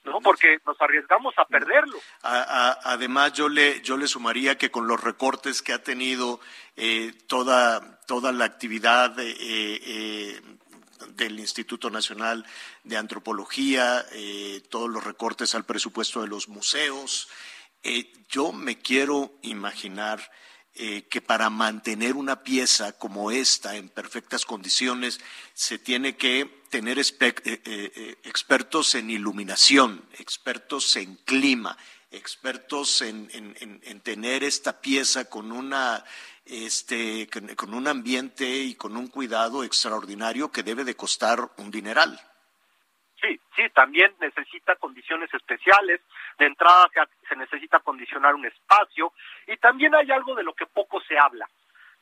¿no? Porque nos arriesgamos a perderlo. A- a- además, yo le, yo le sumaría que con los recortes que ha tenido eh, toda, toda la actividad eh, eh, del Instituto Nacional de Antropología, eh, todos los recortes al presupuesto de los museos, eh, yo me quiero imaginar eh, que para mantener una pieza como esta en perfectas condiciones se tiene que tener expertos en iluminación, expertos en clima, expertos en tener esta pieza con una este con, un ambiente y con un cuidado extraordinario que debe de costar un dineral. Sí, sí, también necesita condiciones especiales. De entrada se, se necesita condicionar un espacio y también hay algo de lo que poco se habla,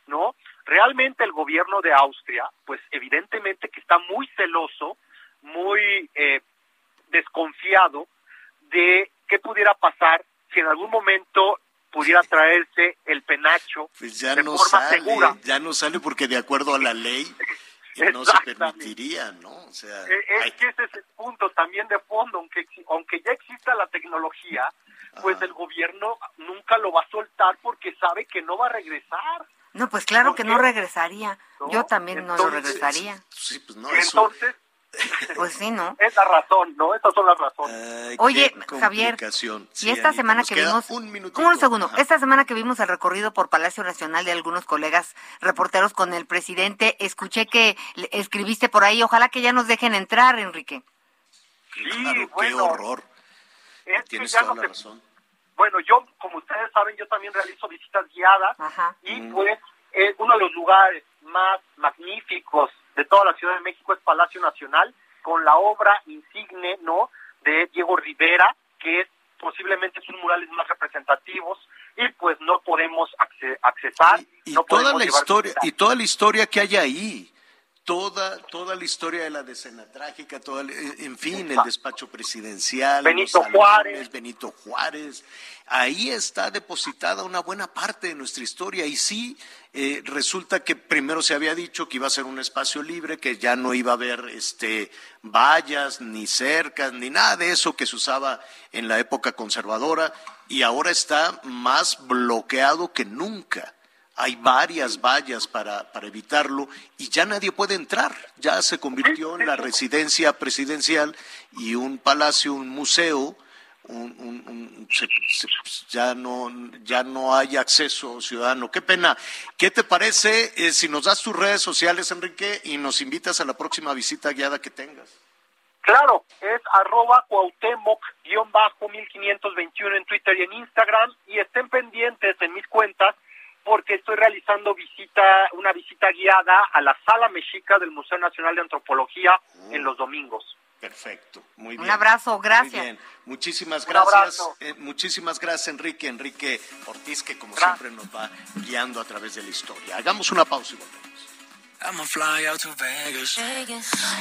¿no? Realmente el gobierno de Austria, pues evidentemente que está muy celoso, muy eh, desconfiado de qué pudiera pasar si en algún momento pudiera traerse el penacho Pues ya de no forma sale, segura. ya no sale porque de acuerdo a la ley eh, no se permitiría, ¿no? O sea, Eh, Es hay- que ese es el punto también de fondo, aunque, aunque ya exista la tecnología, pues Ajá. el gobierno nunca lo va a soltar porque sabe que no va a regresar. No, pues claro ¿Por que qué? no regresaría. ¿No? Yo también no lo Entonces- regresaría. sí, pues no, eso. Pues sí, ¿no? es la razón, ¿no? Esas son las razones. Ay, Oye, qué Javier, y Sí, esta Anita, semana que vimos, un minutito. ¿cómo un segundo? Ajá. Esta semana que vimos el recorrido por Palacio Nacional de algunos colegas reporteros con el presidente, escuché que le- escribiste por ahí, ojalá que ya nos dejen entrar, Enrique. Claro, qué bueno, horror. Es que Tienes ya toda no la se- razón. Bueno, yo, como ustedes saben, yo también realizo visitas guiadas Ajá. y Mm. pues eh, uno de los lugares más magníficos de toda la Ciudad de México es Palacio Nacional con la obra insigne, ¿no? De Diego Rivera, que es posiblemente sus murales más representativos y pues no podemos acce- accesar, Y, y no toda la historia, y toda la historia que hay ahí, toda, toda la historia de la decena trágica, toda, el- en fin, el despacho presidencial, Benito salones, Juárez. Benito Juárez. Ahí está depositada una buena parte de nuestra historia y sí, eh, resulta que primero se había dicho que iba a ser un espacio libre, que ya no iba a haber este, vallas, ni cercas, ni nada de eso que se usaba en la época conservadora y ahora está más bloqueado que nunca. Hay varias vallas para, para evitarlo y ya nadie puede entrar. Ya se convirtió en la residencia presidencial y un palacio, un museo, un- un- un- se- se- ya no ya no hay acceso ciudadano. Qué pena. ¿Qué te parece eh, si nos das tus redes sociales, Enrique, y nos invitas a la próxima visita guiada que tengas? Claro, es arroba Cuauhtémoc-1521 en Twitter y en Instagram y estén pendientes en mis cuentas porque estoy realizando visita, una visita guiada a la Sala Mexica del Museo Nacional de Antropología en los domingos. Perfecto, muy Un bien. abrazo, Muy gracias. bien. Muchísimas Un gracias. abrazo. eh, muchísimas gracias, Enrique. Enrique Ortiz, que como Gracias. siempre nos va guiando a través de la historia. Hagamos una pausa y volvemos. I'ma fly out to Vegas.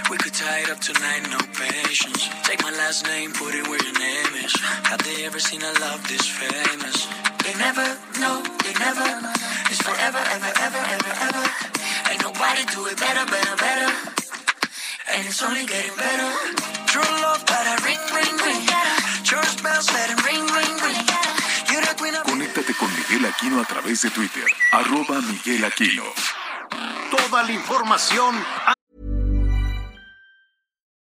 We could tie it up tonight, no patience. Take my last name, put it where your name is. Have they ever seen a love this famous? They never know, they never. It's forever, ever, ever, ever, ever. Ain't nobody do it better, better, better. And it's only getting better. True love, gotta ring, ring, ring. Church bells, let it ring, ring, ring. You're the queen of Conéctate con Miguel Aquino a través de Twitter, arroba Miguel Aquino. Toda la información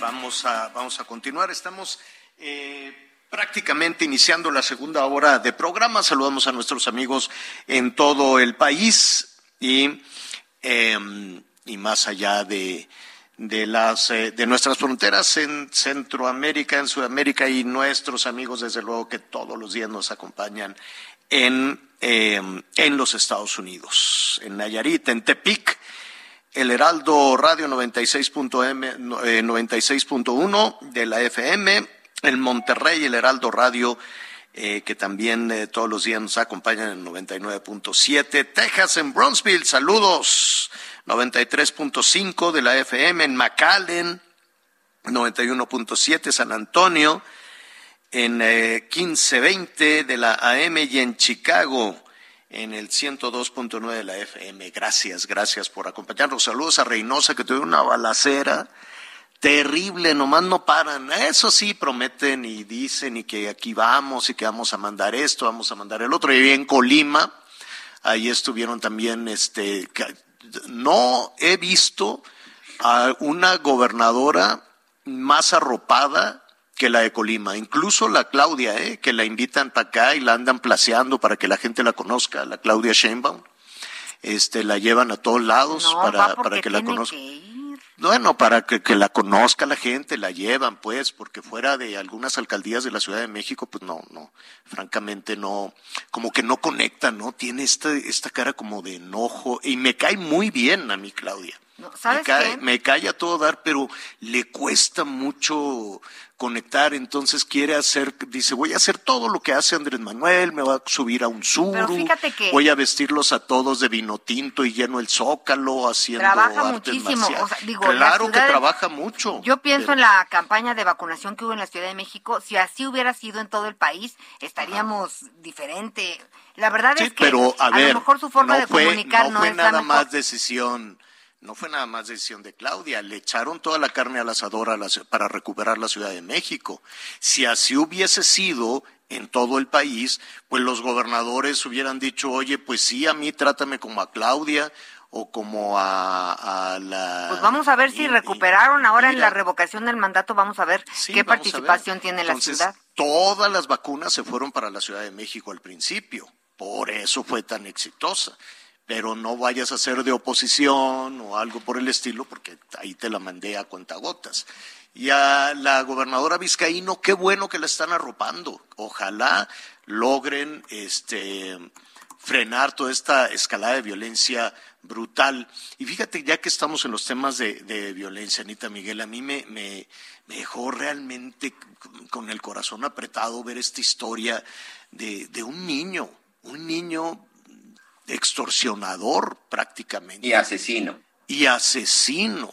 Vamos a, vamos a continuar. Estamos eh, prácticamente iniciando la segunda hora de programa. Saludamos a nuestros amigos en todo el país y, eh, y más allá de, de, las, eh, de nuestras fronteras en Centroamérica, en Sudamérica y nuestros amigos, desde luego, que todos los días nos acompañan en, eh, en los Estados Unidos, en Nayarit, en Tepic el Heraldo Radio 96.1 eh, 96.1 de la FM, el Monterrey, el Heraldo Radio, eh, que también eh, todos los días nos acompañan en 99.7, Texas, en Bronzeville, saludos, 93.5 de la FM, en McAllen, 91.7, San Antonio, en eh, 1520 de la AM y en Chicago en el 102.9 de la FM. Gracias, gracias por acompañarnos. Saludos a Reynosa que tuvo una balacera terrible, nomás no paran. Eso sí, prometen y dicen y que aquí vamos y que vamos a mandar esto, vamos a mandar el otro. Y en Colima, ahí estuvieron también, este, no he visto a una gobernadora más arropada que la de Colima, incluso la Claudia, ¿eh? que la invitan para acá y la andan placeando para que la gente la conozca, la Claudia Sheinbaum, este, la llevan a todos lados No, para, para que la conozca. que. Bueno, para que, que la conozca la gente, la llevan, pues, porque fuera de algunas alcaldías de la Ciudad de México, pues no, no, francamente no, como que no conecta, ¿no? Tiene esta, esta cara como de enojo y me cae muy bien a mí, Claudia. No, Me ¿Sabes cae, me cae a todo dar, pero le cuesta mucho conectar, entonces quiere hacer, dice, voy a hacer todo lo que hace Andrés Manuel, me va a subir a un sur, Pero fíjate que- voy a vestirlos a todos de vino tinto y lleno el zócalo haciendo Trabaja artes muchísimo, marciales. o sea, digo, la claro que de- trabaja mucho. Yo pienso pero- en la campaña de vacunación que hubo en la Ciudad de México. Si así hubiera sido en todo el país, estaríamos diferente. La verdad Sí, es que pero a, ver, lo mejor su forma no de fue, comunicar no no, fue es nada la mejor. más decisión, no fue nada más decisión de Claudia, le echaron toda la carne al asador a la para recuperar la Ciudad de México. Si así hubiese sido en todo el país, pues los gobernadores hubieran dicho, oye, pues sí, a mí trátame como a Claudia, o como a, a la... Pues vamos a ver si recuperaron ahora en la revocación del mandato, vamos a ver Sí, qué ver. participación tiene la ciudad. Todas las vacunas se fueron para la Ciudad de México al principio, por eso fue tan exitosa. Pero no vayas a ser de oposición o algo por el estilo, porque ahí te la mandé a cuentagotas. Y a la gobernadora Vizcaíno, qué bueno que la están arropando. Ojalá logren este frenar toda esta escalada de violencia brutal. Y fíjate, ya que estamos en los temas de, de violencia, Anita Miguel, a mí me, me, dejó realmente con el corazón apretado ver esta historia de un niño, un niño extorsionador prácticamente. Y asesino. Y asesino.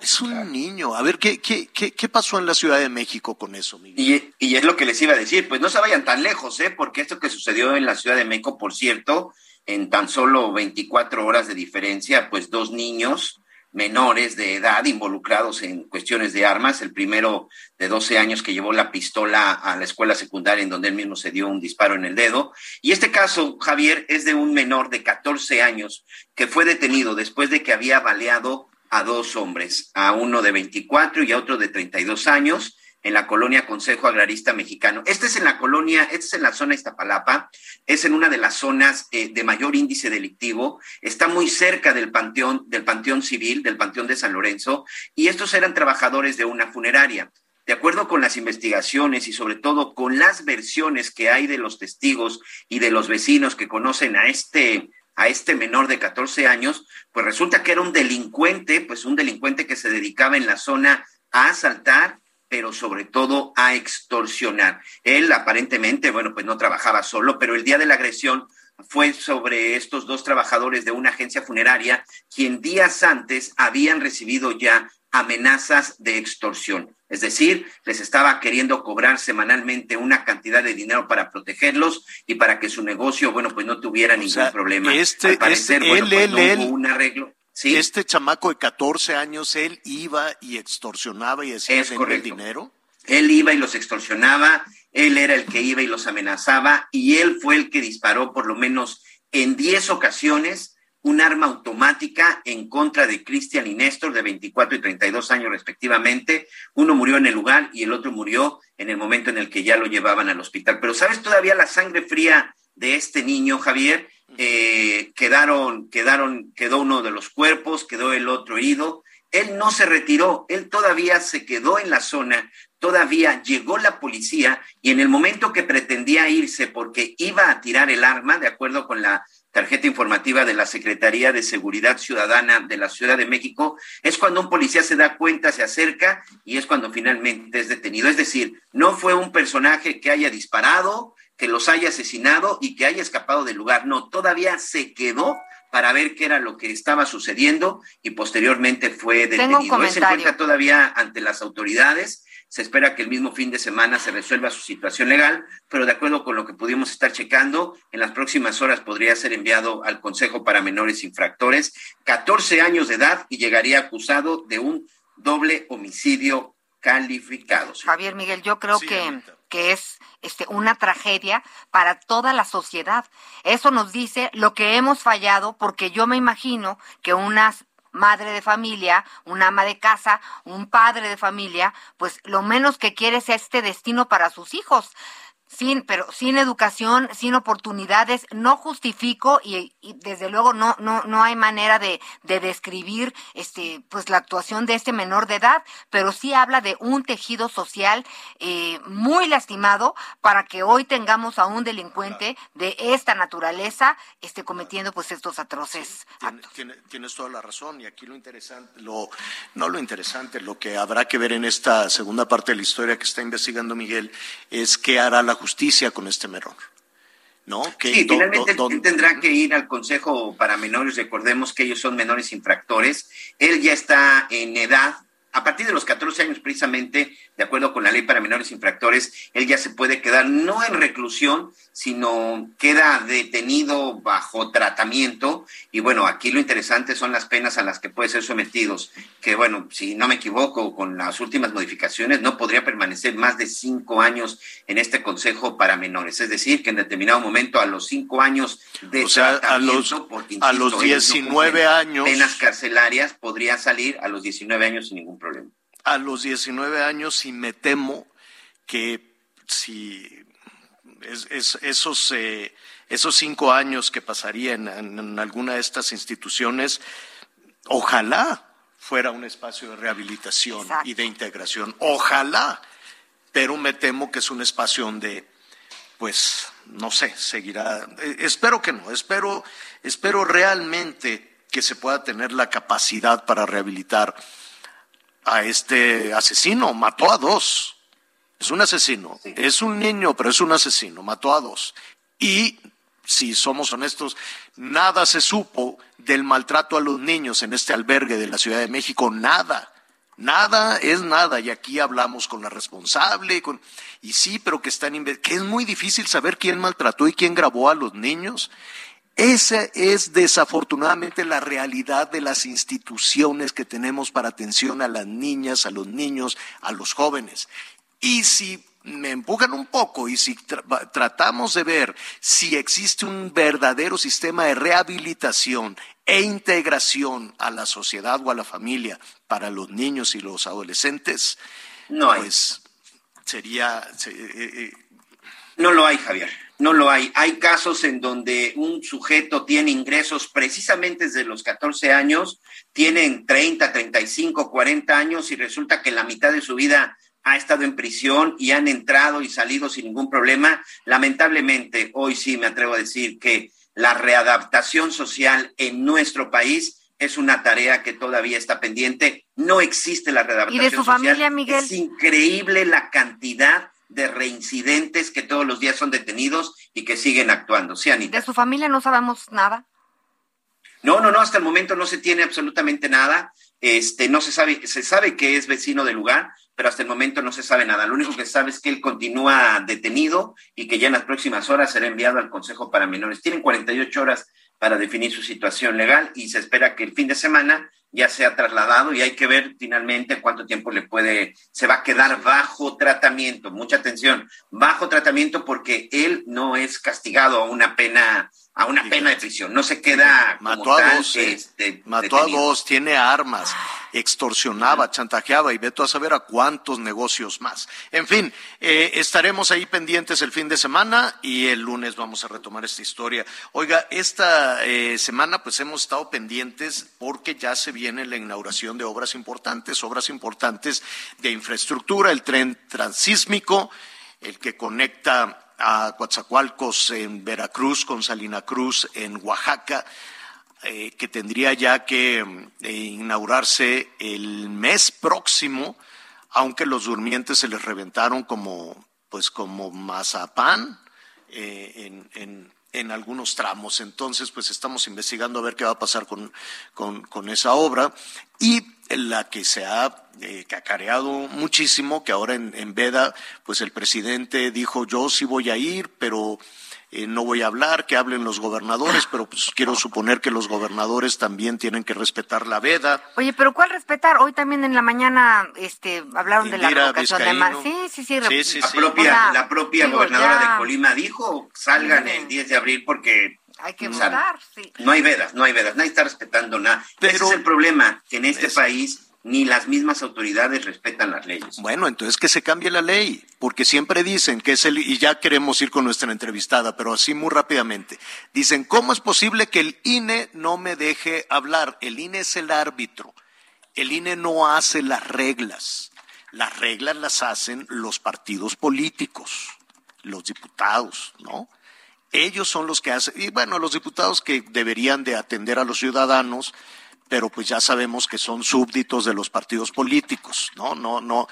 Es un niño. A ver, ¿qué, qué, qué, qué pasó en la Ciudad de México con eso, Miguel? Y, y es lo que les iba a decir, pues no se vayan tan lejos, ¿eh? Porque esto que sucedió en la Ciudad de México, por cierto, en tan solo 24 horas de diferencia, pues dos niños menores de edad involucrados en cuestiones de armas, el primero de 12 años que llevó la pistola a la escuela secundaria en donde él mismo se dio un disparo en el dedo. Y este caso, Javier, es de un menor de 14 años que fue detenido después de que había baleado a dos hombres, a uno de 24 y a otro de 32 años en la colonia Consejo Agrarista Mexicano. Este es en la colonia, este es en la zona Iztapalapa, es en una de las zonas eh, de mayor índice delictivo, está muy cerca del panteón, del panteón civil, del panteón de San Lorenzo, y estos eran trabajadores de una funeraria. De acuerdo con las investigaciones y sobre todo con las versiones que hay de los testigos y de los vecinos que conocen a este a este menor de 14 años, pues resulta que era un delincuente, pues un delincuente que se dedicaba en la zona a asaltar, pero sobre todo a extorsionar. Él aparentemente, bueno, pues no trabajaba solo, pero el día de la agresión fue sobre estos dos trabajadores de una agencia funeraria, quien días antes habían recibido ya amenazas de extorsión. Es decir, les estaba queriendo cobrar semanalmente una cantidad de dinero para protegerlos y para que su negocio, bueno, pues no tuviera ningún sea, problema. este- Al parecer, este- bueno, él, pues él, no él- hubo un arreglo. Sí, Este chamaco de 14 años, él iba y extorsionaba y decía Es "Denme el dinero. él iba y los extorsionaba, él era el que iba y los amenazaba y él fue el que disparó por lo menos en 10 ocasiones un arma automática en contra de Cristian y Néstor de 24 y 32 años respectivamente. Uno murió en el lugar y el otro murió en el momento en el que ya lo llevaban al hospital. Pero ¿sabes todavía la sangre fría de este niño, Javier? Eh, quedaron, quedaron, quedó uno de los cuerpos, quedó el otro herido. Él no se retiró, él todavía se quedó en la zona, todavía llegó la policía y en el momento que pretendía irse porque iba a tirar el arma, de acuerdo con la tarjeta informativa de la Secretaría de Seguridad Ciudadana de la Ciudad de México, es cuando un policía se da cuenta, se acerca y es cuando finalmente es detenido. Es decir, no fue un personaje que haya disparado, que los haya asesinado y que haya escapado del lugar, no, todavía se quedó para ver qué era lo que estaba sucediendo y posteriormente fue Tengo un detenido. Él se encuentra todavía ante las autoridades. Se espera que el mismo fin de semana se resuelva su situación legal, pero de acuerdo con lo que pudimos estar checando, en las próximas horas podría ser enviado al Consejo para Menores Infractores, 14 años de edad y llegaría acusado de un doble homicidio calificado. Javier Miguel, yo creo Sí, que, que es este, una tragedia para toda la sociedad. Eso nos dice lo que hemos fallado, porque yo me imagino que una madre de familia, un ama de casa, un padre de familia, pues lo menos que quiere es este destino para sus hijos. Sin, pero sin educación, sin oportunidades, no justifico y, y desde luego no, no, no hay manera de, de describir este, pues la actuación de este menor de edad, pero sí habla de un tejido social eh, muy lastimado para que hoy tengamos a un delincuente de esta naturaleza este, cometiendo pues estos atroces Tiene- tiene- tienes toda la razón y aquí lo interesante, lo, no lo interesante, lo que habrá que ver en esta segunda parte de la historia que está investigando Miguel es qué hará la justicia con este menor. ¿No? Que Sí, do- finalmente do- él tendrá que ir al Consejo para Menores. Recordemos que ellos son menores infractores. Él ya está en edad a partir de los 14 años precisamente, de acuerdo con la ley para menores infractores, él ya se puede quedar no en reclusión, sino queda detenido bajo tratamiento. Y bueno, aquí lo interesante son las penas a las que puede ser sometidos, que bueno, si no me equivoco, con las últimas modificaciones no podría permanecer más de cinco años en este consejo para menores. Es decir, que en determinado momento a los cinco años de O sea, a tratamiento, los, porque, a los ellos no 19 cumplen años, penas carcelarias, podría salir a los 19 años sin ningún problema. a los 19 años y me temo que si es- es- esos, eh, esos cinco años que pasaría en, en alguna de estas instituciones, ojalá fuera un espacio de rehabilitación Exacto. y de integración, ojalá, pero me temo que es un espacio donde, pues, no sé, seguirá. eh, espero que no, espero, espero realmente que se pueda tener la capacidad para rehabilitar a este asesino, mató a dos. Es un asesino, es un niño, pero es un asesino, mató a dos. Y si somos honestos, nada se supo del maltrato a los niños en este albergue de la Ciudad de México, nada. Nada es nada, y aquí hablamos con la responsable, con, y sí, pero que están que es muy difícil saber quién maltrató y quién grabó a los niños. Esa es desafortunadamente la realidad de las instituciones que tenemos para atención a las niñas, a los niños, a los jóvenes. Y si me empujan un poco y si tra- tratamos de ver si existe un verdadero sistema de rehabilitación e integración a la sociedad o a la familia para los niños y los adolescentes, No hay. pues sería... se- eh, eh, No lo hay, Javier. No lo hay. Hay casos en donde un sujeto tiene ingresos precisamente desde los 14 años, tienen 30, 35, 40 años y resulta que la mitad de su vida ha estado en prisión y han entrado y salido sin ningún problema. Lamentablemente, hoy sí me atrevo a decir que la readaptación social en nuestro país es una tarea que todavía está pendiente. No existe la readaptación su social. familia, Miguel? Es increíble la cantidad de reincidentes que todos los días son detenidos y que siguen actuando. Sí, Anita. De su familia no sabemos nada. No, no, no, hasta el momento no se tiene absolutamente nada. Este, no se sabe, se sabe que es vecino del lugar, pero hasta el momento no se sabe nada. Lo único que se sabe es que él continúa detenido y que ya en las próximas horas será enviado al Consejo para Menores. Tienen 48 horas para definir su situación legal y se espera que el fin de semana ya sea trasladado y hay que ver finalmente cuánto tiempo le puede, se va a quedar bajo tratamiento. Mucha atención, bajo tratamiento porque él no es castigado a una pena, a una pena de prisión. No se queda como Mató a tal, dos, ¿eh? este, Mató detenido. a dos, tiene armas, extorsionaba, chantajeaba y veto a saber a cuántos negocios más. En fin, eh, estaremos ahí pendientes el fin de semana y el lunes vamos a retomar esta historia. Oiga, esta eh, semana pues hemos estado pendientes porque ya se viene la inauguración de obras importantes, obras importantes de infraestructura, el tren transísmico, el que conecta a Coatzacoalcos en Veracruz con Salina Cruz en Oaxaca, eh, que tendría ya que eh, inaugurarse el mes próximo, aunque los durmientes se les reventaron como, pues como mazapán eh, en, en, algunos tramos. Entonces, pues estamos investigando a ver qué va a pasar con, con, con esa obra. Y la que se ha eh, cacareado muchísimo, que ahora en, en Veda, pues el presidente dijo, yo sí voy a ir, pero eh, no voy a hablar, que hablen los gobernadores, pero pues quiero suponer que los gobernadores también tienen que respetar la veda. Oye, pero ¿cuál respetar? Hoy también en la mañana este, hablaron de la revocación de más. Vizcaíno. Sí, sí, sí. Sí, sí, La propia, O sea, la propia digo, gobernadora ya- de Colima dijo, salgan Sí. el 10 de abril porque Hay que o sea, votar, sí. no hay vedas, no hay vedas, nadie está respetando nada. Ese Pero- es el problema, que en este Es- país ni las mismas autoridades respetan las leyes. Bueno, entonces que se cambie la ley, porque siempre dicen que es el, y ya queremos ir con nuestra entrevistada, pero así muy rápidamente. Dicen, ¿cómo es posible que el INE no me deje hablar? El INE es el árbitro. El INE no hace las reglas. Las reglas las hacen los partidos políticos, los diputados, ¿no? Ellos son los que hacen, y bueno, los diputados que deberían de atender a los ciudadanos, pero pues ya sabemos que son súbditos de los partidos políticos, ¿no? No, no,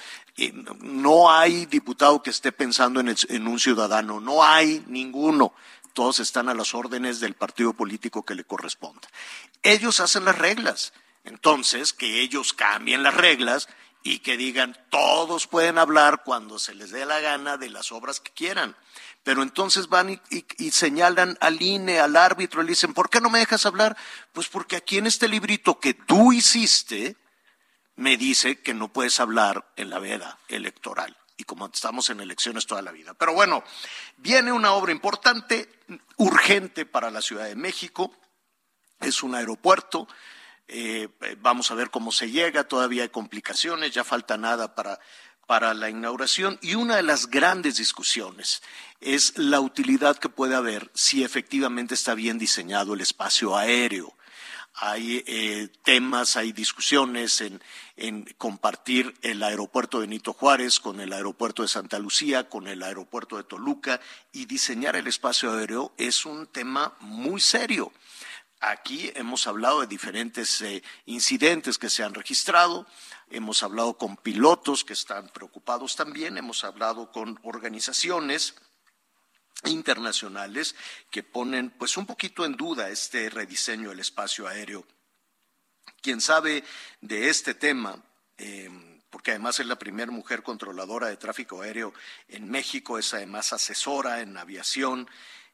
no hay diputado que esté pensando en, en un ciudadano, no hay ninguno. Todos están a las órdenes del partido político que le corresponda. Ellos hacen las reglas. Entonces, que ellos cambien las reglas y que digan todos pueden hablar cuando se les dé la gana de las obras que quieran. Pero entonces van y, señalan al INE, al árbitro, y le dicen, ¿por qué no me dejas hablar? Pues porque aquí en este librito que tú hiciste, me dice que no puedes hablar en la veda electoral. Y como estamos en elecciones toda la vida. Pero bueno, viene una obra importante, urgente para la Ciudad de México. Es un aeropuerto. Eh, vamos a ver cómo se llega. Todavía hay complicaciones. Ya falta nada para, para la inauguración. Y una de las grandes discusiones es la utilidad que puede haber si efectivamente está bien diseñado el espacio aéreo hay eh, temas, hay discusiones en, en compartir el aeropuerto Benito Juárez con el aeropuerto de Santa Lucía, con el aeropuerto de Toluca, y diseñar el espacio aéreo es un tema muy serio. Aquí hemos hablado de diferentes eh, incidentes que se han registrado, hemos hablado con pilotos que están preocupados también, hemos hablado con organizaciones internacionales que ponen pues un poquito en duda este rediseño del espacio aéreo. Quien sabe de este tema, eh, porque además es la primera mujer controladora de tráfico aéreo en México, es además asesora en aviación,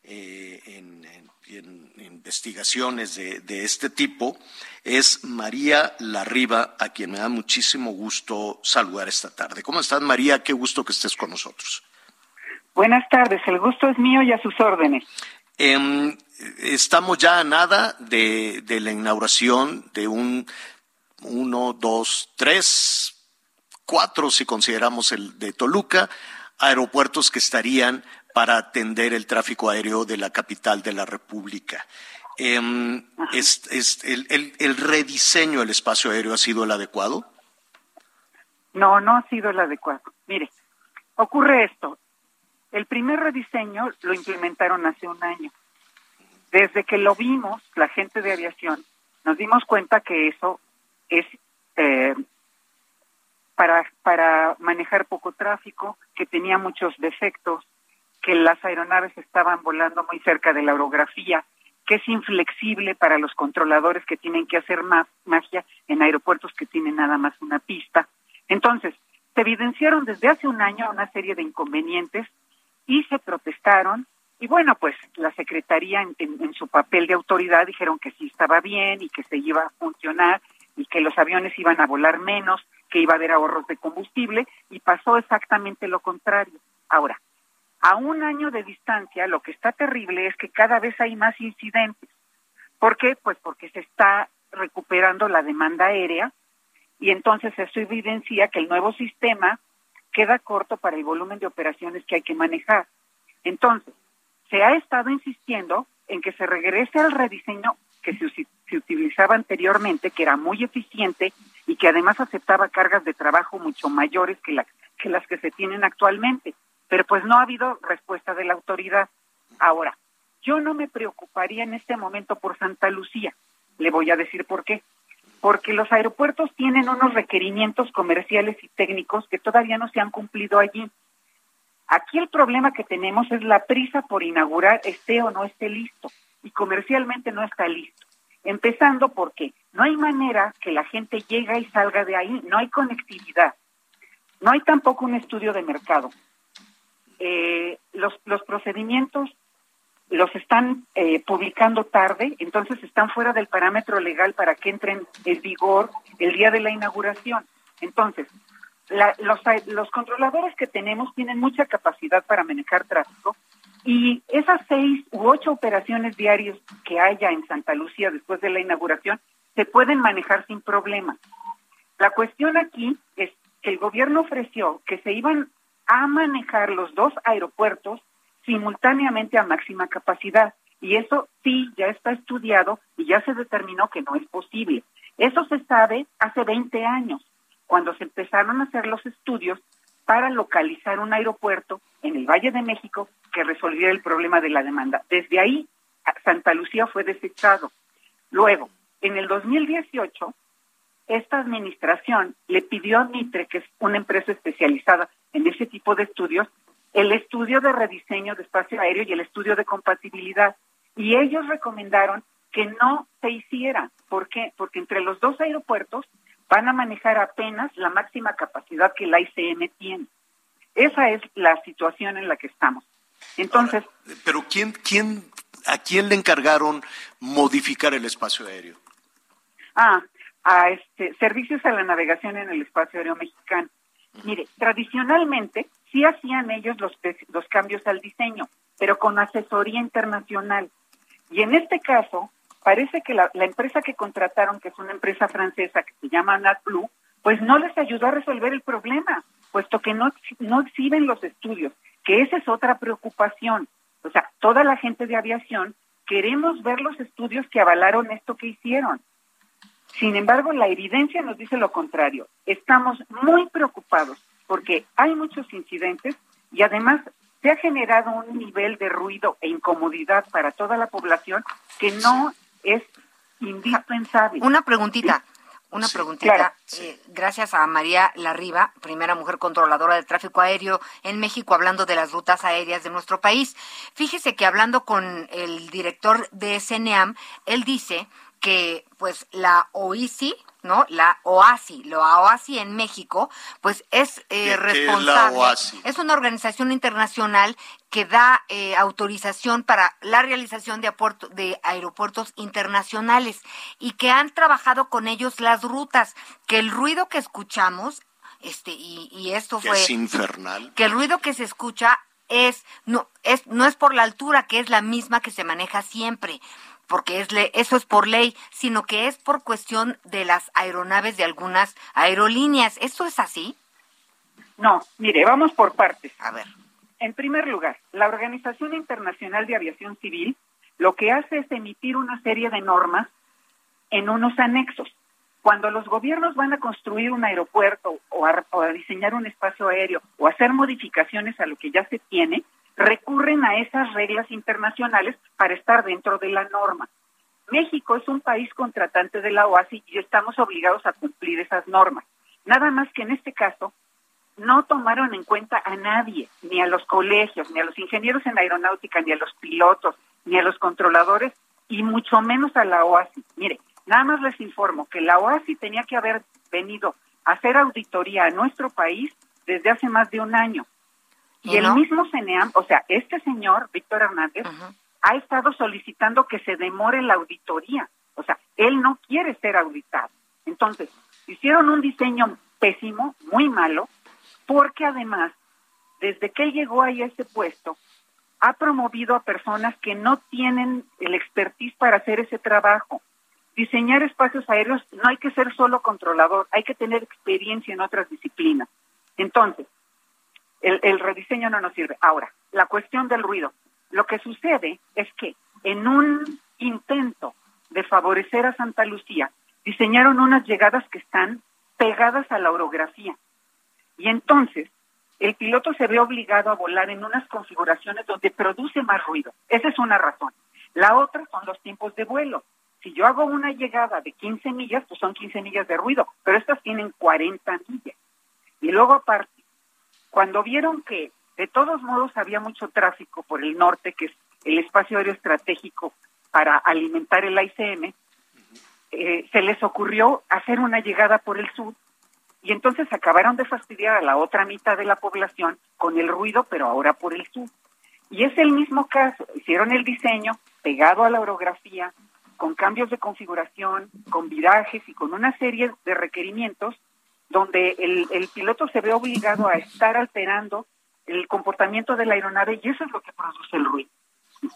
eh, en, en- y en investigaciones de, de este tipo, es María Larriba, a quien me da muchísimo gusto saludar esta tarde. ¿Cómo estás, María? Qué gusto que estés con nosotros. Buenas tardes, el gusto es mío y a sus órdenes. Em, estamos ya a nada de, de la inauguración de un uno, dos, tres, cuatro, si consideramos el de Toluca, aeropuertos que estarían para atender el tráfico aéreo de la capital de la República. Em, es- es- el, el- el rediseño del espacio aéreo ha sido el adecuado? No, no ha sido el adecuado. Mire, ocurre esto. El primer rediseño lo implementaron hace un año. Desde que lo vimos, la gente de aviación, nos dimos cuenta que eso es eh, para, para manejar poco tráfico, que tenía muchos defectos, que las aeronaves estaban volando muy cerca de la orografía, que es inflexible para los controladores que tienen que hacer más magia en aeropuertos que tienen nada más una pista. Entonces, se evidenciaron desde hace un año una serie de inconvenientes y se protestaron y bueno, pues la Secretaría en, en- en su papel de autoridad dijeron que sí estaba bien y que se iba a funcionar y que los aviones iban a volar menos, que iba a haber ahorros de combustible y pasó exactamente lo contrario. Ahora, a un año de distancia, lo que está terrible es que cada vez hay más incidentes. ¿Por qué? Pues porque se está recuperando la demanda aérea y entonces eso evidencia que el nuevo sistema queda corto para el volumen de operaciones que hay que manejar. Entonces, se ha estado insistiendo en que se regrese al rediseño que se, utilizaba anteriormente, que era muy eficiente y que además aceptaba cargas de trabajo mucho mayores que, la- que las que se tienen actualmente. Pero pues no ha habido respuesta de la autoridad. Ahora, yo no me preocuparía en este momento por Santa Lucía. Le voy a decir por qué. Porque los aeropuertos tienen unos requerimientos comerciales y técnicos que todavía no se han cumplido allí. Aquí el problema que tenemos es la prisa por inaugurar esté o no esté listo y comercialmente no está listo. Empezando porque no hay manera que la gente llegue y salga de ahí, no hay conectividad, no hay tampoco un estudio de mercado. Eh, los, los procedimientos los están eh, publicando tarde, entonces están fuera del parámetro legal para que entren en vigor el día de la inauguración. Entonces, los, los controladores que tenemos tienen mucha capacidad para manejar tráfico y esas seis u ocho operaciones diarias que haya en Santa Lucía después de la inauguración se pueden manejar sin problema. La cuestión aquí es que el gobierno ofreció que se iban a manejar los dos aeropuertos simultáneamente a máxima capacidad y eso sí ya está estudiado y ya se determinó que no es posible. Eso se sabe hace 20 años, cuando se empezaron a hacer los estudios para localizar un aeropuerto en el Valle de México que resolviera el problema de la demanda. Desde ahí, Santa Lucía fue desechado. Luego, en el 2018, esta administración le pidió a Mitre, que es una empresa especializada en ese tipo de estudios, el estudio de rediseño de espacio aéreo y el estudio de compatibilidad. Y ellos recomendaron que no se hiciera. ¿Por qué? Porque entre los dos aeropuertos van a manejar apenas la máxima capacidad que la ICM tiene. Esa es la situación en la que estamos. Entonces, Pero ¿quién, quién, ¿a quién le encargaron modificar el espacio aéreo? ah, a este servicios a la navegación en el espacio aéreo mexicano. Mire, tradicionalmente sí hacían ellos los, los cambios al diseño, pero con asesoría internacional. Y en este caso, parece que la, empresa que contrataron, que es una empresa francesa que se llama NatBlue, pues no les ayudó a resolver el problema, puesto que no, no exhiben los estudios, que esa es otra preocupación. O sea, toda la gente de aviación queremos ver los estudios que avalaron esto que hicieron. Sin embargo, la evidencia nos dice lo contrario. Estamos muy preocupados porque hay muchos incidentes y además se ha generado un nivel de ruido e incomodidad para toda la población que no es indispensable. Una preguntita. Una preguntita. claro. eh, gracias a María Larriba, primera mujer controladora de tráfico aéreo en México, hablando de las rutas aéreas de nuestro país. Fíjese que hablando con el director de SNEAM, él dice que pues la OICI, ¿no? La OASI, la OASI en México, pues es eh, ¿Qué- qué es responsable. OASI? Es una organización internacional que da eh, autorización para la realización de, de aeropuertos internacionales y que han trabajado con ellos las rutas, que el ruido que escuchamos, este, y, y esto Que fue es infernal. que el ruido que se escucha es no es no es por la altura que es la misma que se maneja siempre porque es le- eso es por ley sino que es por cuestión de las aeronaves de algunas aerolíneas eso es así No, mire, vamos por partes. A ver. En primer lugar, la Organización Internacional de Aviación Civil lo que hace es emitir una serie de normas en unos anexos. Cuando los gobiernos van a construir un aeropuerto o a, o a diseñar un espacio aéreo o hacer modificaciones a lo que ya se tiene, recurren a esas reglas internacionales para estar dentro de la norma. México es un país contratante de la OASI y estamos obligados a cumplir esas normas. Nada más que en este caso no tomaron en cuenta a nadie, ni a los colegios, ni a los ingenieros en aeronáutica, ni a los pilotos, ni a los controladores, y mucho menos a la OASI. Mire, nada más les informo que la OASI tenía que haber venido a hacer auditoría a nuestro país desde hace más de un año. Y, ¿Y el mismo CENEAM, o sea, este señor, Víctor Hernández, ha estado solicitando que se demore la auditoría. O sea, él no quiere ser auditado. Entonces, hicieron un diseño pésimo, muy malo, porque además, desde que él llegó ahí a ese puesto, ha promovido a personas que no tienen el expertise para hacer ese trabajo. Diseñar espacios aéreos no hay que ser solo controlador, hay que tener experiencia en otras disciplinas. Entonces, el, rediseño no nos sirve. Ahora, la cuestión del ruido. Lo que sucede es que en un intento de favorecer a Santa Lucía, diseñaron unas llegadas que están pegadas a la orografía. Y entonces, el piloto se ve obligado a volar en unas configuraciones donde produce más ruido. Esa es una razón. La otra son los tiempos de vuelo. Si yo hago una llegada de 15 millas, pues son 15 millas de ruido, pero estas tienen 40 millas. Y luego aparte, cuando vieron que de todos modos había mucho tráfico por el norte, que es el espacio aéreo estratégico para alimentar el ICM, eh, se les ocurrió hacer una llegada por el sur y entonces acabaron de fastidiar a la otra mitad de la población con el ruido, pero ahora por el sur. Y es el mismo caso, hicieron el diseño pegado a la orografía, con cambios de configuración, con virajes y con una serie de requerimientos donde el, el piloto se ve obligado a estar alterando el comportamiento de la aeronave y eso es lo que produce el ruido.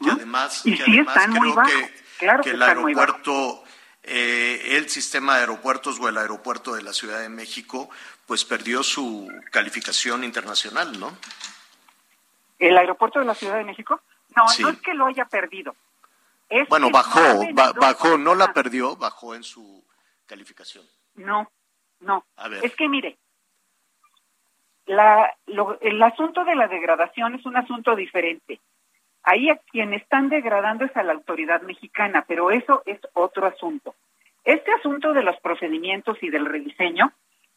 Y además, Y que sí además están muy bajos, que, claro que que el aeropuerto, eh, el sistema de aeropuertos o el aeropuerto de la Ciudad de México, pues perdió su calificación internacional, ¿no? ¿El aeropuerto de la Ciudad de México? No, Sí. no es que lo haya perdido. Es Bueno, bajó, bajó, no la perdió, bajó en su calificación. No, no. A ver. Es que mire, la, lo- el asunto de la degradación es un asunto diferente. Ahí a quien están degradando es a la autoridad mexicana, pero eso es otro asunto. Este asunto de los procedimientos y del rediseño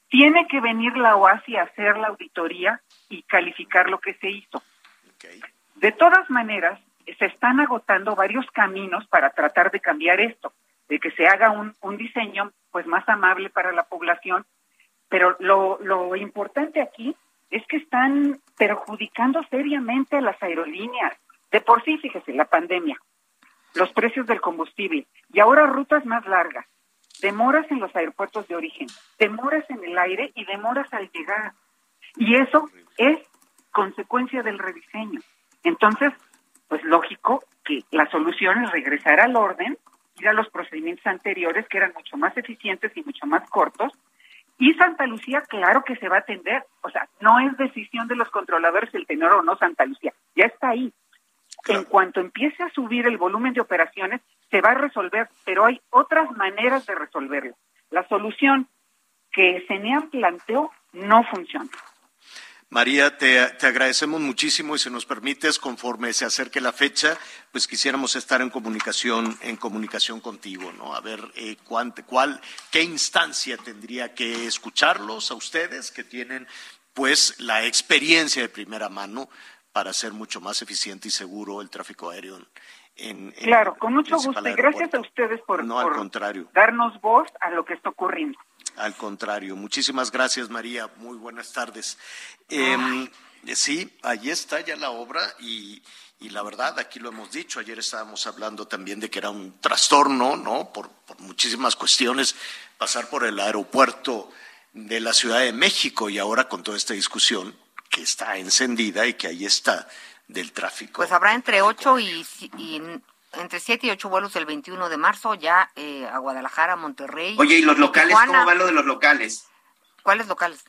tiene que venir la OASI a hacer la auditoría y calificar lo que se hizo. De todas maneras, se están agotando varios caminos para tratar de cambiar esto, de que se haga un, un diseño pues más amable para la población, pero lo, lo importante aquí es que están perjudicando seriamente a las aerolíneas. De por sí, fíjese, la pandemia, los precios del combustible y ahora rutas más largas, demoras en los aeropuertos de origen, demoras en el aire y demoras al llegar. Y eso es consecuencia del rediseño. Entonces, pues lógico que la solución es regresar al orden, ir a los procedimientos anteriores que eran mucho más eficientes y mucho más cortos. Y Santa Lucía, claro que se va a atender. O sea, no es decisión de los controladores el tener o no Santa Lucía. Ya está ahí. En cuanto empiece a subir el volumen de operaciones, se va a resolver, pero hay otras maneras de resolverlo. La solución que CENEAM planteó no funciona. María, te, te, agradecemos muchísimo y si nos permites, conforme se acerque la fecha, pues quisiéramos estar en comunicación, en comunicación contigo, ¿no? A ver eh, cuál, qué instancia tendría que escucharlos a ustedes que tienen, pues, la experiencia de primera mano para hacer mucho más eficiente y seguro el tráfico aéreo. En, en claro, con mucho gusto y gracias a ustedes por, no, al contrario. darnos voz a lo que está ocurriendo. Al contrario, muchísimas gracias María, muy buenas tardes. Eh, sí, ahí está ya la obra y, y, la verdad, aquí lo hemos dicho, ayer estábamos hablando también de que era un trastorno, ¿no? Por, por muchísimas cuestiones, pasar por el aeropuerto de la Ciudad de México y ahora con toda esta discusión que está encendida y que ahí está del tráfico. Pues habrá entre ocho y, y entre 7 y 8 vuelos el 21 de marzo ya eh, a Guadalajara, Monterrey. Oye, ¿y los locales? Tijuana? ¿Cómo va lo de los locales? ¿Cuáles locales?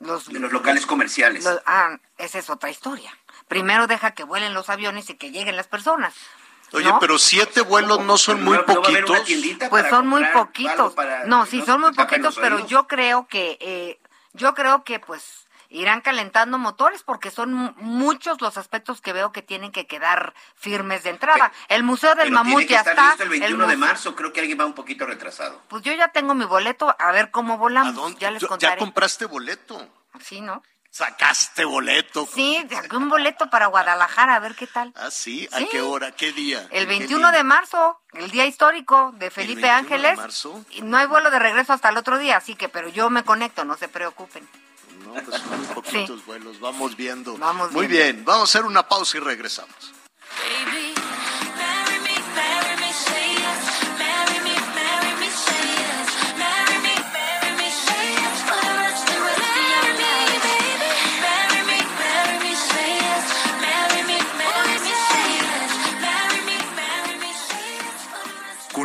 Los, de los locales comerciales. Los, ah, esa es otra historia. Primero deja que vuelen los aviones y que lleguen las personas. Oye, ¿no? pero siete vuelos no son muy ¿No, poquitos. No pues son muy poquitos. No, sí, son muy poquitos, pero yo creo que, eh, yo creo que pues irán calentando motores porque son muchos los aspectos que veo que tienen que quedar firmes de entrada. Pero, el Museo del Mamut ya está. Listo el 21 el de marzo, creo que alguien va un poquito retrasado. Pues yo ya tengo mi boleto, a ver cómo volamos. Ya les contaré. ¿Ya compraste boleto? Sí, ¿no? Sacaste boleto. Sí, saqué un boleto para Guadalajara, a ver qué tal. Ah, sí, ¿a sí. qué hora? ¿Qué día? El 21 de marzo, el día histórico de Felipe Ángeles. De marzo? Y no hay vuelo de regreso hasta el otro día, así que, pero yo me conecto, no se preocupen. No, pues son muy poquitos sí. vuelos, vamos viendo. Vamos muy viendo. bien, vamos a hacer una pausa y regresamos. Baby,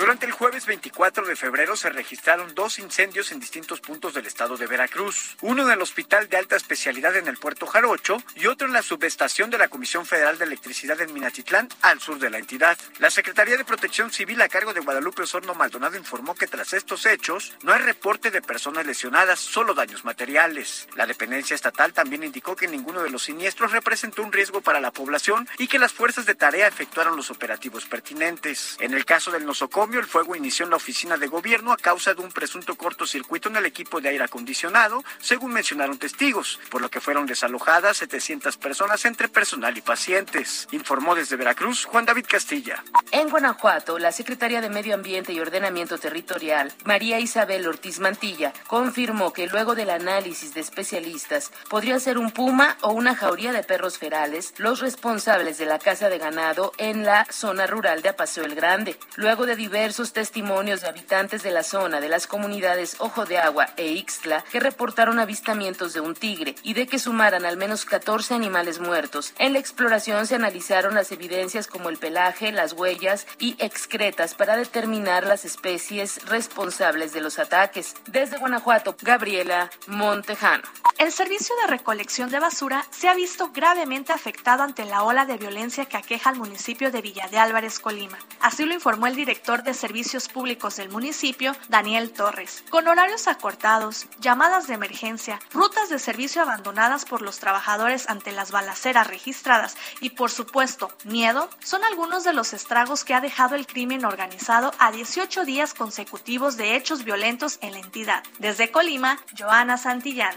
Durante el jueves 24 de febrero se registraron dos incendios en distintos puntos del estado de Veracruz, uno en el Hospital de Alta Especialidad en el Puerto Jarocho y otro en la subestación de la Comisión Federal de Electricidad en Minatitlán, al sur de la entidad. La Secretaría de Protección Civil a cargo de Guadalupe Osorno Maldonado informó que tras estos hechos no hay reporte de personas lesionadas, solo daños materiales. La dependencia estatal también indicó que ninguno de los siniestros representó un riesgo para la población y que las fuerzas de tarea efectuaron los operativos pertinentes. En el caso del nosocomio, el fuego inició en la oficina de gobierno a causa de un presunto cortocircuito en el equipo de aire acondicionado, según mencionaron testigos, por lo que fueron desalojadas 700 personas entre personal y pacientes. Informó desde Veracruz Juan David Castilla. En Guanajuato, la secretaria de Medio Ambiente y Ordenamiento Territorial, María Isabel Ortiz Mantilla, confirmó que luego del análisis de especialistas podría ser un puma o una jauría de perros ferales los responsables de la casa de ganado en la zona rural de Apaseo el Grande. Luego de diversos testimonios de habitantes de la zona de las comunidades Ojo de Agua e Ixtla que reportaron avistamientos de un tigre y de que sumaran al menos 14 animales muertos. En la exploración se analizaron las evidencias como el pelaje, las huellas y excretas para determinar las especies responsables de los ataques. Desde Guanajuato, Gabriela Montejano. El servicio de recolección de basura se ha visto gravemente afectado ante la ola de violencia que aqueja al municipio de Villa de Álvarez, Colima. Así lo informó el director de servicios públicos del municipio, Daniel Torres. Con horarios acortados, llamadas de emergencia, rutas de servicio abandonadas por los trabajadores ante las balaceras registradas y, por supuesto, miedo, son algunos de los estragos que ha dejado el crimen organizado a 18 días consecutivos de hechos violentos en la entidad. Desde Colima, Joana Santillán.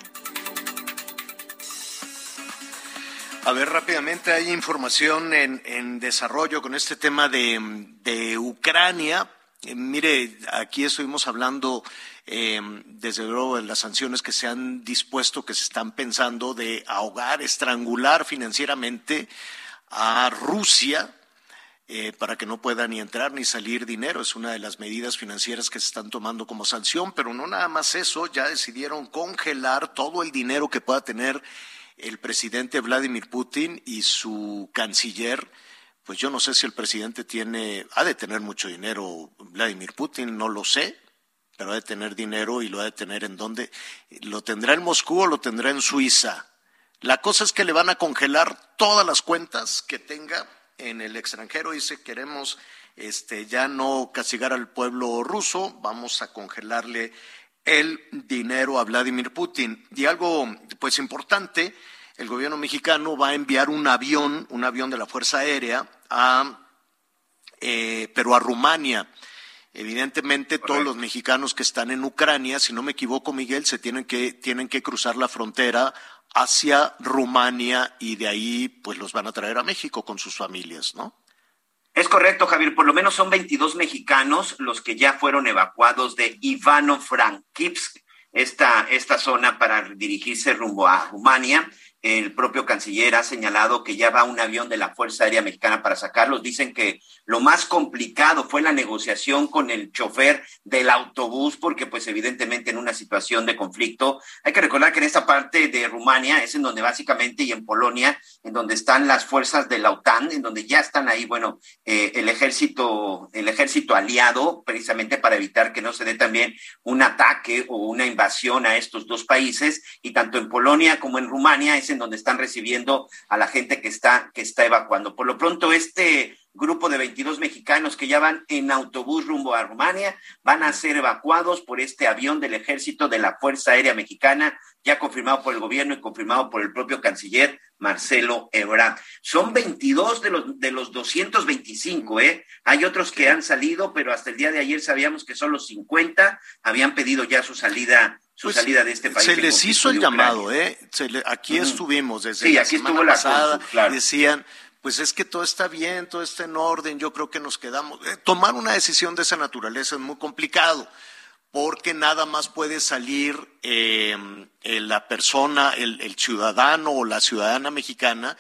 A ver, rápidamente hay información en, desarrollo con este tema de, de Ucrania. Eh, mire, aquí estuvimos hablando eh, desde luego de las sanciones que se han dispuesto, que se están pensando de ahogar, estrangular financieramente a Rusia eh, para que no pueda ni entrar ni salir dinero. Es una de las medidas financieras que se están tomando como sanción, pero no nada más eso, ya decidieron congelar todo el dinero que pueda tener el presidente Vladimir Putin y su canciller, pues yo no sé si el presidente tiene, ha de tener mucho dinero Vladimir Putin, no lo sé, pero ha de tener dinero y lo ha de tener en dónde, lo tendrá en Moscú o lo tendrá en Suiza. La cosa es que le van a congelar todas las cuentas que tenga en el extranjero. Dice, queremos este, ya no castigar al pueblo ruso, vamos a congelarle el dinero a Vladimir Putin. Y algo, pues importante, el gobierno mexicano va a enviar un avión, un avión de la Fuerza Aérea, a, eh, pero a Rumania. Evidentemente, todos los mexicanos que están en Ucrania, si no me equivoco, Miguel, se tienen que, tienen que cruzar la frontera hacia Rumania y de ahí, pues los van a traer a México con sus familias, ¿no? Es correcto, Javier. Por lo menos son 22 mexicanos los que ya fueron evacuados de Ivano-Frankivsk, esta, esta zona, para dirigirse rumbo a Rumania. El propio canciller ha señalado que ya va un avión de la Fuerza Aérea Mexicana para sacarlos. Dicen que lo más complicado fue la negociación con el chofer del autobús, porque pues evidentemente en una situación de conflicto, hay que recordar que en esta parte de Rumania es en donde básicamente y en Polonia, en donde están las fuerzas de la OTAN, en donde ya están ahí, bueno, eh, el ejército, el ejército aliado, precisamente para evitar que no se dé también un ataque o una invasión a estos dos países, y tanto en Polonia como en Rumania en donde están recibiendo a la gente que está, que está evacuando. Por lo pronto, este grupo de 22 mexicanos que ya van en autobús rumbo a Rumania van a ser evacuados por este avión del ejército de la Fuerza Aérea Mexicana, ya confirmado por el gobierno y confirmado por el propio canciller Marcelo Ebrard. Son 22 de los, de los 225, ¿eh? Hay otros que han salido, pero hasta el día de ayer sabíamos que solo 50 habían pedido ya su salida su Pues, salida de este país. Se les hizo el llamado, ¿eh? Se le- aquí estuvimos desde Sí, la aquí semana estuvo la pasada. claro. Decían, pues es que todo está bien, todo está en orden, yo creo que nos quedamos. Eh, tomar una decisión de esa naturaleza es muy complicado, porque nada más puede salir eh, eh, la persona, el, el ciudadano o la ciudadana mexicana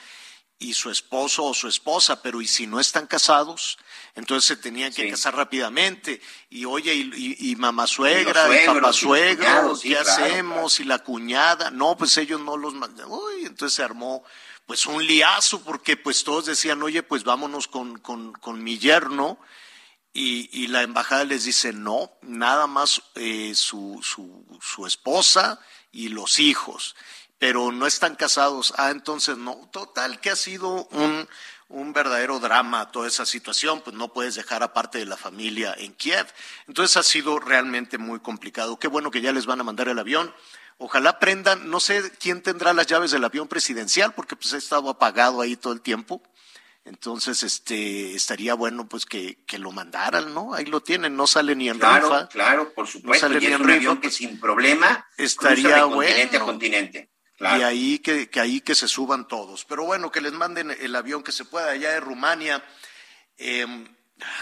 y su esposo o su esposa, pero ¿y si no están casados? Entonces se tenían que casar rápidamente. Y oye, y, y- y mamá suegra, y, suegros, y papá suegro, cuñados, sí, ¿qué claro, hacemos? Y la cuñada, no, pues ellos no los mandan. Uy, entonces se armó pues un liazo, porque pues todos decían, oye, pues vámonos con, con, con mi yerno. Y, y la embajada les dice, no, nada más eh, su, su, su esposa y los hijos, pero no están casados. Ah, entonces no, total que ha sido un, un verdadero drama toda esa situación, pues no puedes dejar aparte de la familia en Kiev. Entonces ha sido realmente muy complicado. Qué bueno que ya les van a mandar el avión. Ojalá prendan, no sé quién tendrá las llaves del avión presidencial, porque pues ha estado apagado ahí todo el tiempo. Entonces, este, estaría bueno pues que, que lo mandaran, ¿no? Ahí lo tienen, no sale ni en Claro, rifa. claro, por supuesto. sale y ni es en un rifa, avión que pues, sin problema estaría de continente a bueno. Y ahí que, que ahí que se suban todos. Pero bueno, que les manden el avión que se pueda allá de Rumania. Eh,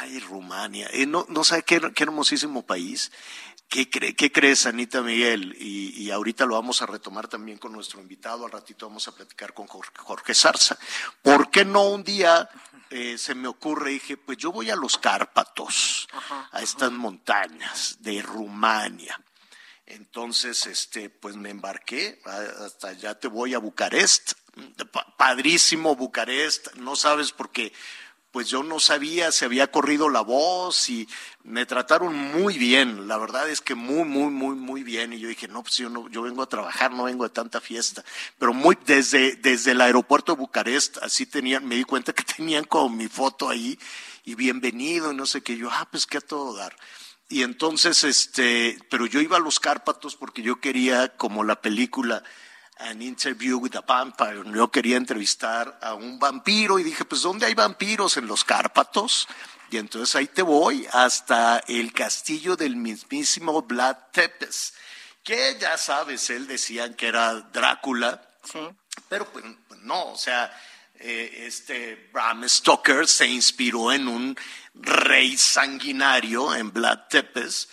ay, Rumania. Eh, no, no sabe qué, qué hermosísimo país. ¿Qué, cree- qué crees, Anita Miguel? Y, y ahorita lo vamos a retomar también con nuestro invitado. Al ratito vamos a platicar con Jorge, Jorge Zarza. ¿Por qué no un día eh, se me ocurre? Dije, pues yo voy a los Cárpatos, a estas montañas de Rumania. Entonces, este, pues me embarqué, hasta allá te voy a Bucarest, Pa- padrísimo Bucarest, no sabes porque pues yo no sabía, se había corrido la voz y me trataron muy bien, la verdad es que muy, muy, muy, muy bien. Y yo dije, no, pues yo, no, yo vengo a trabajar, no vengo de tanta fiesta. Pero muy, desde, desde el aeropuerto de Bucarest, así tenían, me di cuenta que tenían como mi foto ahí y bienvenido, y no sé qué. Yo, ah, pues que a todo dar. Y entonces, este, pero yo iba a los Cárpatos porque yo quería, como la película An Interview with a Vampire, yo quería entrevistar a un vampiro y dije, pues, ¿dónde hay vampiros? En los Cárpatos. Y entonces ahí te voy hasta el castillo del mismísimo Vlad Tepes, que ya sabes, él decían que era Drácula, pero pues no, o sea, eh, este Bram Stoker se inspiró en un rey sanguinario, en Vlad Tepes,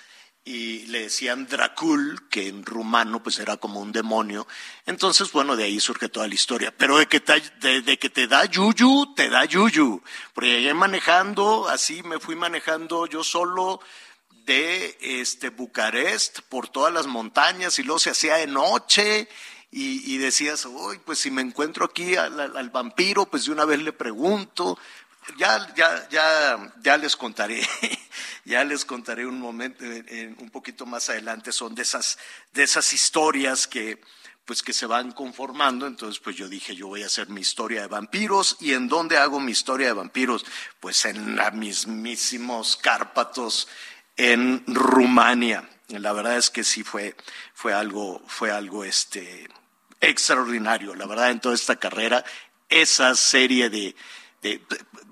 y le decían Dracul, que en rumano pues era como un demonio. Entonces, bueno, de ahí surge toda la historia. Pero de que te, de, que te da yuyu, te da yuyu. Porque llegué manejando, así me fui manejando yo solo de este Bucarest por todas las montañas y luego se hacía de noche y, decías, uy, pues si me encuentro aquí al, vampiro, pues de una vez le pregunto. Ya, ya, ya, ya les contaré, ya les contaré un momento, un poquito más adelante, son de esas, de esas historias que, pues que se van conformando, entonces pues yo dije, yo voy a hacer mi historia de vampiros, ¿y en dónde hago mi historia de vampiros? Pues en la mismísimos Cárpatos, en Rumania. La verdad es que sí fue, fue algo, fue algo este, extraordinario, la verdad, en toda esta carrera, esa serie de,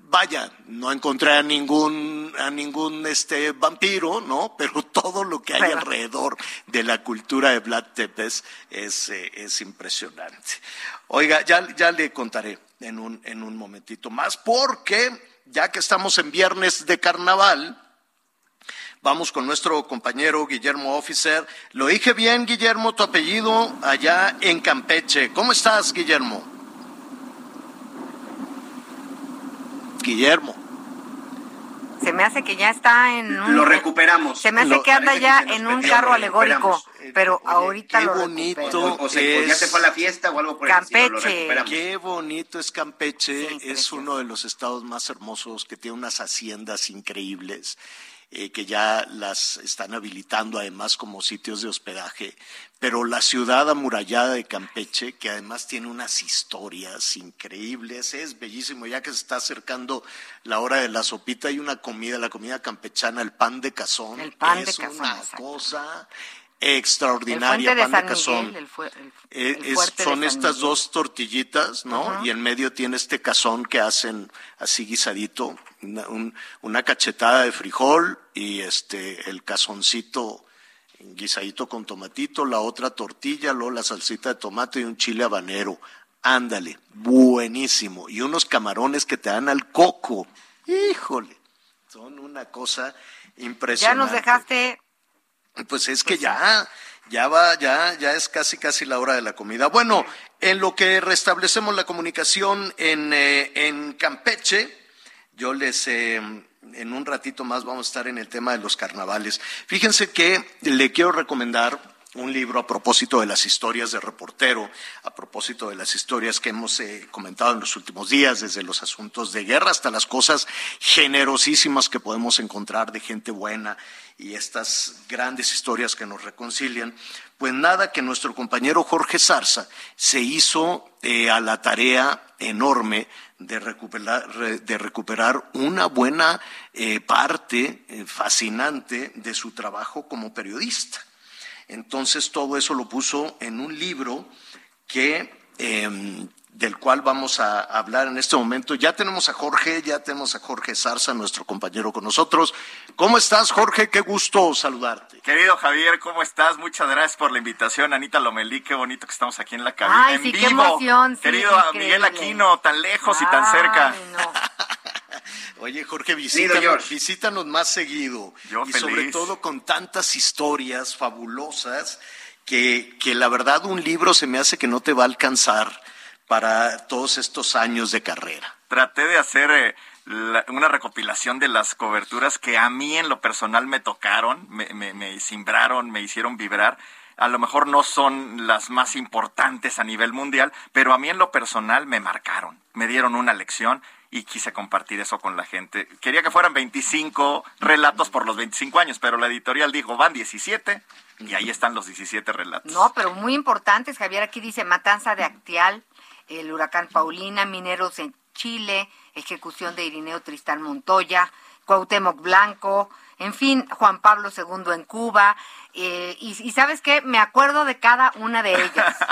vaya, no encontré a ningún, a ningún este vampiro, ¿no? Pero todo lo que hay alrededor de la cultura de Vlad Tepes es, eh, es impresionante. Oiga, ya, ya le contaré en un, en un momentito más, porque ya que estamos en viernes de carnaval, Vamos con nuestro compañero Guillermo Officer. Lo dije bien, Guillermo, tu apellido allá en Campeche. ¿Cómo estás, Guillermo? Guillermo. Se me hace que ya está en un... Lo recuperamos. Se me hace que anda ya en un carro alegórico, pero ahorita lo bonito o, ya se fue a la fiesta o algo por Campeche. Qué bonito es Campeche. es uno de los estados más hermosos que tiene unas haciendas increíbles eh, que ya las están habilitando además como sitios de hospedaje, pero la ciudad amurallada de Campeche, que además tiene unas historias increíbles, es bellísimo, ya que se está acercando la hora de la sopita, hay una comida, la comida campechana, el pan de cazón, el pan es de cazón, una cosa extraordinaria pan de cazón. Eh, son estas dos tortillitas, ¿no? Y en medio tiene este cazón que hacen así guisadito, una, cachetada de frijol y este el cazoncito guisadito con tomatito, la otra tortilla, luego la salsita de tomate y un chile habanero. Ándale, buenísimo. Y unos camarones que te dan al coco. Híjole, son una cosa impresionante. Ya nos dejaste pues es que pues ya, ya va, ya, ya es casi, casi la hora de la comida. Bueno, en lo que restablecemos la comunicación en, eh, en Campeche, yo les, eh, en un ratito más vamos a estar en el tema de los carnavales. Fíjense que le quiero recomendar un libro a propósito de las historias de reportero, a propósito de las historias que hemos eh, comentado en los últimos días, desde los asuntos de guerra hasta las cosas generosísimas que podemos encontrar de gente buena y estas grandes historias que nos reconcilian. Pues nada, que nuestro compañero Jorge Zarza se hizo eh, a la tarea enorme de recuperar, de recuperar una buena eh, parte fascinante de su trabajo como periodista. Entonces todo eso lo puso en un libro que em, del cual vamos a hablar en este momento. Ya tenemos a Jorge, ya tenemos a Jorge Zarza, nuestro compañero con nosotros. ¿Cómo estás, Jorge? Qué gusto saludarte. Querido Javier, ¿cómo estás? Muchas gracias por la invitación. Anita Lomelí, qué bonito que estamos aquí en la cabina en vivo. Qué emoción, Querido Miguel Aquino, tan lejos y tan cerca. Oye, Jorge, visítanos, visítanos más seguido. y sobre todo con tantas historias fabulosas que, que la verdad un libro se me hace que no te va a alcanzar para todos estos años de carrera. Traté de hacer eh, una recopilación de las coberturas que a mí en lo personal me tocaron, me, me, me cimbraron, me hicieron vibrar a lo mejor no son las más importantes a nivel mundial, pero a mí en lo personal me marcaron, me dieron una lección y quise compartir eso con la gente. Quería que fueran 25 relatos por los 25 años, pero la editorial dijo, van 17 y ahí están los 17 relatos. No, pero muy importantes, Javier, aquí dice Matanza de Actial, el huracán Paulina, Mineros en Chile, ejecución de Irineo Tristán Montoya, Cuauhtémoc Blanco, en fin, Juan Pablo II en Cuba, eh, y, y sabes qué, me acuerdo de cada una de ellas.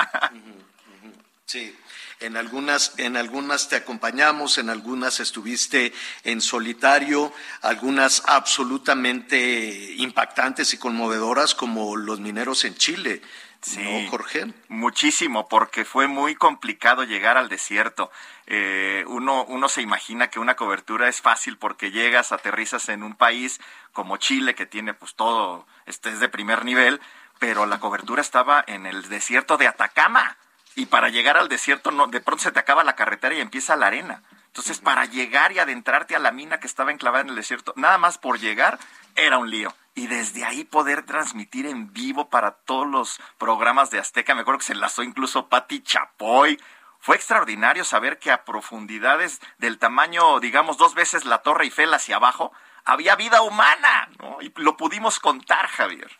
Sí, en algunas, en algunas te acompañamos, en algunas estuviste en solitario, algunas absolutamente impactantes y conmovedoras como los mineros en Chile. Sí, ¿No, Jorge? Muchísimo, porque fue muy complicado llegar al desierto. Eh, uno, uno se imagina que una cobertura es fácil porque llegas, aterrizas en un país como Chile, que tiene pues todo, este es de primer nivel, pero la cobertura estaba en el desierto de Atacama. Y para llegar al desierto, no, de pronto se te acaba la carretera y empieza la arena. Entonces, para llegar y adentrarte a la mina que estaba enclavada en el desierto, nada más por llegar, era un lío. Y desde ahí poder transmitir en vivo para todos los programas de Azteca, me acuerdo que se enlazó incluso Patti Chapoy. Fue extraordinario saber que a profundidades del tamaño, digamos, dos veces la Torre Eiffel hacia abajo, había vida humana, ¿no? Y lo pudimos contar, Javier.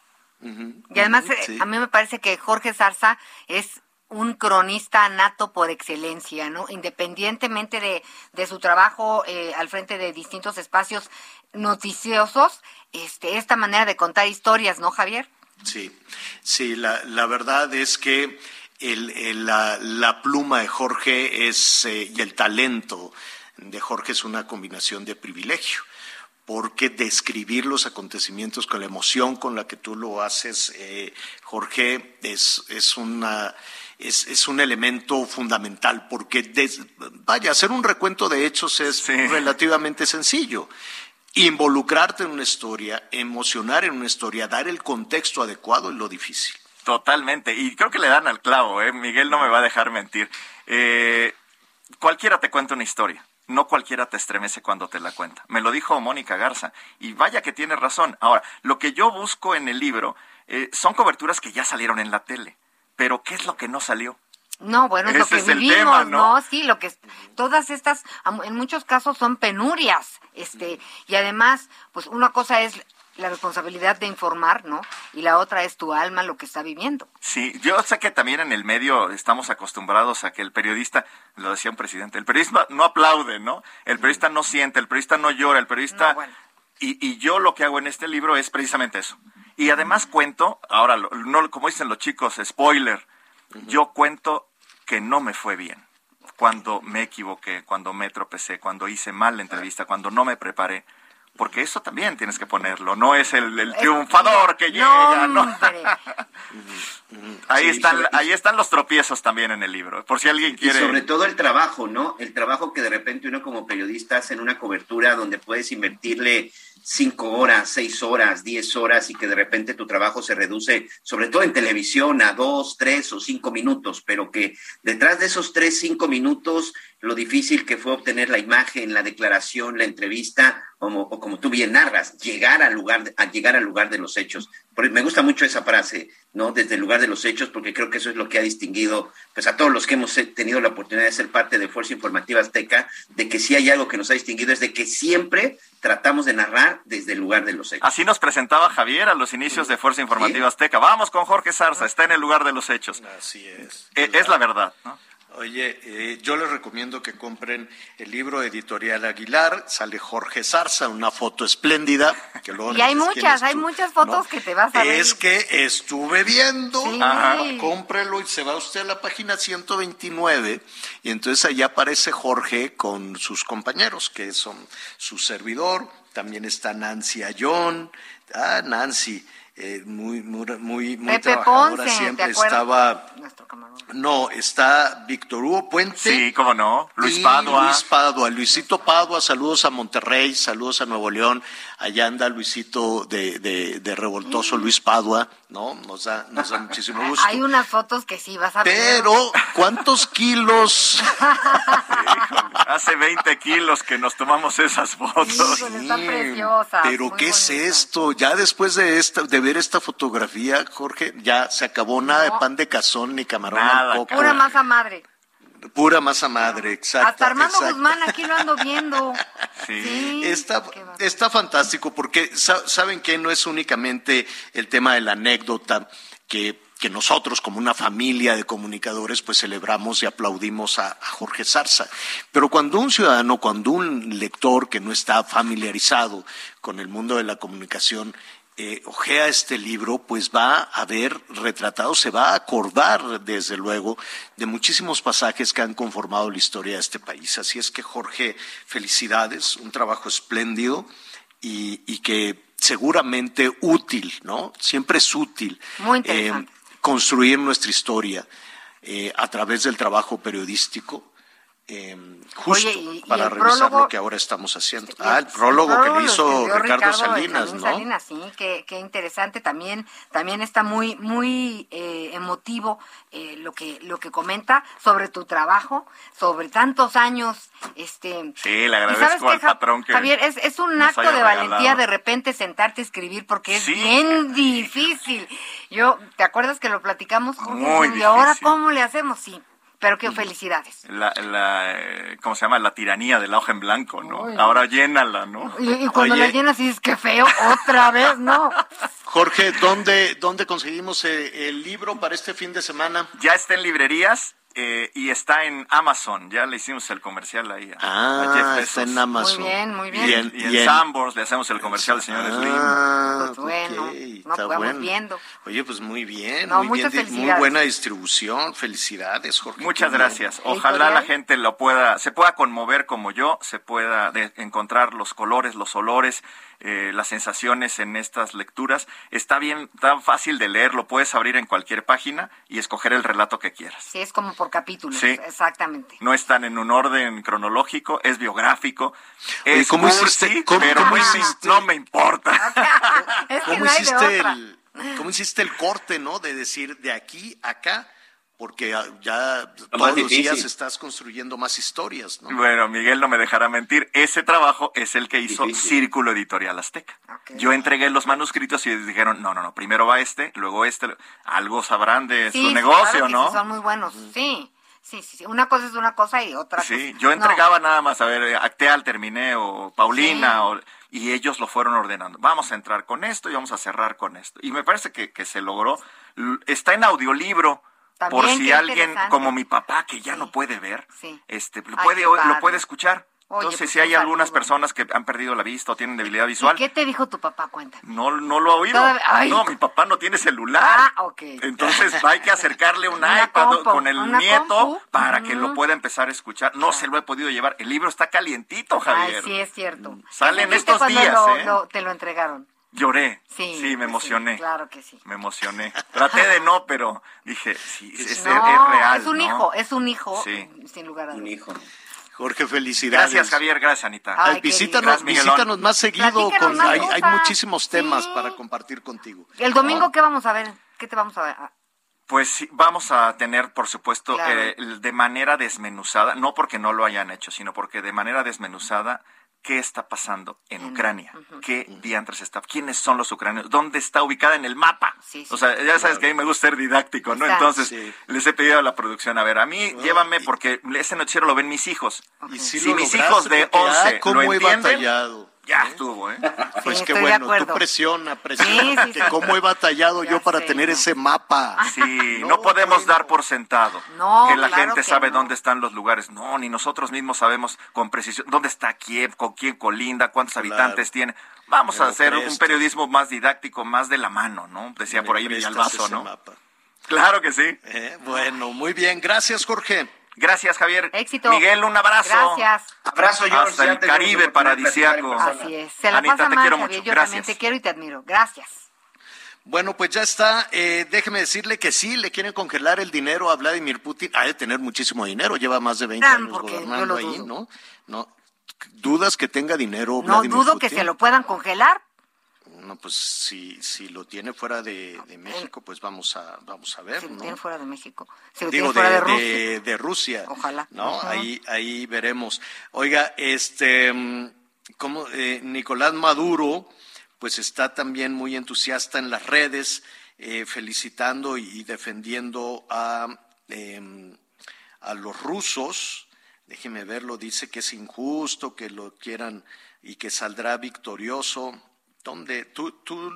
Y además, eh, a mí me parece que Jorge Zarza es un cronista nato por excelencia, ¿no? Independientemente de, de su trabajo eh, al frente de distintos espacios noticiosos, este, esta manera de contar historias, ¿no, Javier? Sí, sí, la, la verdad es que el, el- la, la pluma de Jorge es, eh, y el talento de Jorge es una combinación de privilegio, porque describir los acontecimientos con la emoción con la que tú lo haces, eh, Jorge, es, es una... Es, es un elemento fundamental porque, des- vaya, hacer un recuento de hechos es relativamente sencillo involucrarte en una historia, emocionar en una historia, dar el contexto adecuado es lo difícil. Totalmente. Y creo que le dan al clavo, ¿eh? Miguel no me va a dejar mentir. Eh, cualquiera te cuenta una historia. No cualquiera te estremece cuando te la cuenta. Me lo dijo Mónica Garza. Y vaya que tiene razón. Ahora, lo que yo busco en el libro eh, son coberturas que ya salieron en la tele. Pero ¿qué es lo que no salió? No, bueno, es lo que es vivimos, tema, ¿no? ¿no? Sí, lo que es- todas estas, en muchos casos son penurias, este, y además, pues una cosa es la responsabilidad de informar, ¿no? Y la otra es tu alma lo que está viviendo. Sí, yo sé que también en el medio estamos acostumbrados a que el periodista, lo decía un presidente, el periodista no aplaude, ¿no? El periodista no siente, el periodista no llora, el periodista... y, y yo lo que hago en este libro es precisamente eso. Y además cuento, ahora, lo- no, como dicen los chicos, spoiler, yo cuento que no me fue bien. Cuando me equivoqué, cuando me tropecé, cuando hice mal la entrevista, cuando no me preparé. Porque eso también tienes que ponerlo, no es el, el triunfador que llega, ¿no? Ahí, están, ahí están los tropiezos también en el libro, por si alguien Y quiere... sobre todo el trabajo, ¿no? El trabajo que de repente uno como periodista hace en una cobertura donde puedes invertirle cinco horas, seis horas, diez horas y que de repente tu trabajo se reduce, sobre todo en televisión, a dos, tres o cinco minutos, pero que detrás de esos tres, cinco minutos, lo difícil que fue obtener la imagen, la declaración, la entrevista, o como tú bien narras, llegar al lugar, a llegar al lugar de los hechos. Me gusta mucho esa frase, ¿no? Desde el lugar de los hechos, porque creo que eso es lo que ha distinguido, pues a todos los que hemos eh, tenido la oportunidad de ser parte de Fuerza Informativa Azteca, de que si hay algo que nos ha distinguido es de que siempre tratamos de narrar desde el lugar de los hechos. Así nos presentaba Javier a los inicios de Fuerza Informativa Azteca. Vamos con Jorge Zarza, está en el lugar de los hechos. Así es. E- Es, la verdad, ¿no? Oye, eh, yo les recomiendo que compren el libro Editorial Aguilar, sale Jorge Zarza, una foto espléndida. Que luego Y hay dices, ¿quién muchas, hay muchas fotos que te vas a ver. Es que estuve viendo, Sí. Ajá, cómprelo y se va usted a la página 129 y entonces ahí aparece Jorge con sus compañeros, que son su servidor, también está Nancy Ayón, ah, Nancy, eh, muy, muy, muy, muy Pepe trabajadora Ponce, siempre, estaba... Nuestro camarón. No, está Víctor Hugo Puente. Sí, cómo no. Luis Padua. Luis Padua, Luisito Padua, saludos a Monterrey, saludos a Nuevo León. Allá anda Luisito de, de, de revoltoso, Luis Padua, ¿no? Nos da, nos da muchísimo gusto. Hay unas fotos que sí vas a ver. Pero, ¿cuántos kilos? Hace 20 kilos que nos tomamos esas fotos. Están preciosas. Pero ¿qué es esto? Ya después de esta, de ver esta fotografía, Jorge, ya se acabó nada de pan de cazón ni camarón Nada, al coco. Pura masa madre. Pura masa madre, exacto. Hasta Armando exacto. Guzmán aquí lo ando viendo. Sí. Está, está fantástico porque sa- saben que no es únicamente el tema de la anécdota que, que nosotros como una familia de comunicadores pues celebramos y aplaudimos a, a Jorge Zarza. Pero cuando un ciudadano, cuando un lector que no está familiarizado con el mundo de la comunicación eh, ojea este libro, pues va a ver retratado, se va a acordar, desde luego, de muchísimos pasajes que han conformado la historia de este país. Así es que, Jorge, felicidades, un trabajo espléndido y, y que seguramente útil, ¿no? Siempre es útil Muy eh, construir nuestra historia eh, a través del trabajo periodístico. Eh, justo Oye, y- y para el revisar prólogo- lo que ahora estamos haciendo. Ah, el prólogo que prólogo le hizo Ricardo Ricardo Salinas, ¿no? Salinas, sí, qué, qué interesante. También, también está muy, muy eh, emotivo eh, lo que, lo que comenta sobre tu trabajo, sobre tantos años, este. Sí, le y agradezco al patrón que Javier, es, es un acto de regalado. valentía de repente sentarte a escribir porque es Sí. bien difícil. Yo, ¿te acuerdas que lo platicamos? Jorge? Muy y ahora cómo le hacemos, sí. Pero qué felicidades. La, la, eh, ¿cómo se llama? La tiranía de la hoja en blanco, ¿no? Ahora llénala, ¿no? Y, y cuando Oye. la llenas dices que feo, otra vez, ¿no? Jorge, ¿dónde, dónde conseguimos eh, el libro para este fin de semana? Ya está en librerías eh, y está en Amazon. Ya le hicimos el comercial ahí a, a Ah, Jeff está en Amazon. Muy bien, muy bien. Y en, Y en y en- Sambors le hacemos el comercial al señor Slim. Ah, Pues bueno, ok, no, está bueno. viendo. Oye, pues muy bien, No, muy bien, muy buena distribución, felicidades, Jorge. Muchas gracias. Ojalá la gente lo pueda, se pueda conmover como yo, se pueda de- encontrar los colores, los olores, eh, las sensaciones en estas lecturas. Está bien, tan fácil de leer, lo puedes abrir en cualquier página y escoger el relato que quieras. Sí, es como por capítulos, Sí. exactamente. No están en un orden cronológico, es biográfico, Oye, es ¿cómo cursi, hiciste- cómo- pero hiciste? no me importa. Es que ¿Cómo no hiciste, el, ¿Cómo hiciste el corte, no? De decir de aquí a acá, porque ya todos los días estás construyendo más historias, ¿no? Bueno, Miguel no me dejará mentir. Ese trabajo es el que hizo Difícil. Círculo Editorial Azteca. Yo entregué los manuscritos y dijeron, no, no, no, primero va este, luego este. Algo sabrán de Sí, su sí, negocio, claro que ¿no? sí, son muy buenos, sí. Sí, sí, sí. Una cosa es una cosa y otra Sí, cosa. yo No. entregaba nada más, a ver, eh, Acteal terminé o Paulina, Sí. o- y ellos lo fueron ordenando. Vamos a entrar con esto y vamos a cerrar con esto. Y me parece que, que se logró. Está en audiolibro. También, por si alguien, como mi papá, que ya no puede ver, Sí. este, lo, Ay, puede, padre. lo puede escuchar. Oye, Entonces, pues, si hay un algunas saludo. personas que han perdido la vista o tienen debilidad ¿Y visual, qué te dijo tu papá? Cuenta. no, no lo ha oído. Ay. No, mi papá no tiene celular. Ah, ok. Entonces hay que acercarle un iPad con el nieto compu. para que lo pueda empezar a escuchar. No se lo he podido llevar. El libro está calientito, Ay, Javier. sí, es cierto. Sale ¿Qué en sentiste estos días, lo- ¿eh? lo- te lo entregaron? Lloré. Sí. Sí, me emocioné. claro que sí. Me emocioné. Traté de no, pero dije, sí, es, No, es real. es un ¿no? hijo, es un hijo, Sí. sin lugar a dudas. Un hijo. Jorge, felicidades. Gracias, Javier. Gracias, Anita. Ay, Ay, qué visítanos, visítanos más seguido. Con, más hay, muchísimos temas Sí. para compartir contigo. El domingo, ¿qué vamos a ver? ¿Qué te vamos a ver? Pues sí, vamos a tener, por supuesto, Claro. eh, de manera desmenuzada, no porque no lo hayan hecho, sino porque de manera desmenuzada, ¿qué está pasando en En- Ucrania? ¿Qué diantres está? ¿Quiénes son los ucranianos? ¿Dónde está ubicada en el mapa? Sí, sí. o sea, ya sabes que a mí me gusta ser didáctico, ¿no? Exacto. Entonces, Sí. les he pedido a la producción, a ver, a mí llévame porque ese noticiero lo ven mis hijos. Y Si lo mis hijos de porque, 11 ah, cómo lo he entienden, batallado. Ya estuvo, ¿eh? Pues Sí, qué estoy de bueno, tú presiona, presiona, Sí, sí, que sí. cómo he batallado Ya yo para sé, tener no. ese mapa. Sí, no, No, podemos bueno. dar por sentado No, que la claro gente que sabe no. dónde están los lugares. No, ni nosotros mismos sabemos con precisión dónde está Kiev, con quién colinda, cuántos Claro. habitantes tiene. Vamos Me a hacer un periodismo más didáctico, más de la mano, ¿no? Decía Me por ahí Villalbazo, ¿no? mapa. Claro que sí. Eh, bueno, muy bien. Gracias, Jorge. Gracias, Javier. Éxito. Miguel, un abrazo. Gracias. Abrazo, George. Hasta el Caribe paradisiaco. Así es. Se la Anita, pasa te mal, quiero Javier. mucho. Yo Gracias. también te quiero y te admiro. Gracias. Bueno, pues ya está. Eh, déjeme decirle que sí, le quieren congelar el dinero a Vladimir Putin. Ha de tener muchísimo dinero, lleva más de 20 Ah, años yo gobernando lo ahí, dudo. ¿no? ¿no? ¿Dudas que tenga dinero No Vladimir dudo que Putin? se lo puedan congelar. No, pues si, si lo tiene fuera de, de México, pues vamos a, vamos a ver, Si lo ¿no? tiene fuera de México. Si lo Digo, tiene fuera de, de, Rusia. de- de Rusia. Ojalá. ¿No? Ahí, ahí veremos. Oiga, este, como eh, Nicolás Maduro, pues está también muy entusiasta en las redes, eh, felicitando y defendiendo a, em, a los rusos. Déjeme verlo, dice que es injusto, que lo quieran y que saldrá victorioso. ¿Dónde? Tú, tú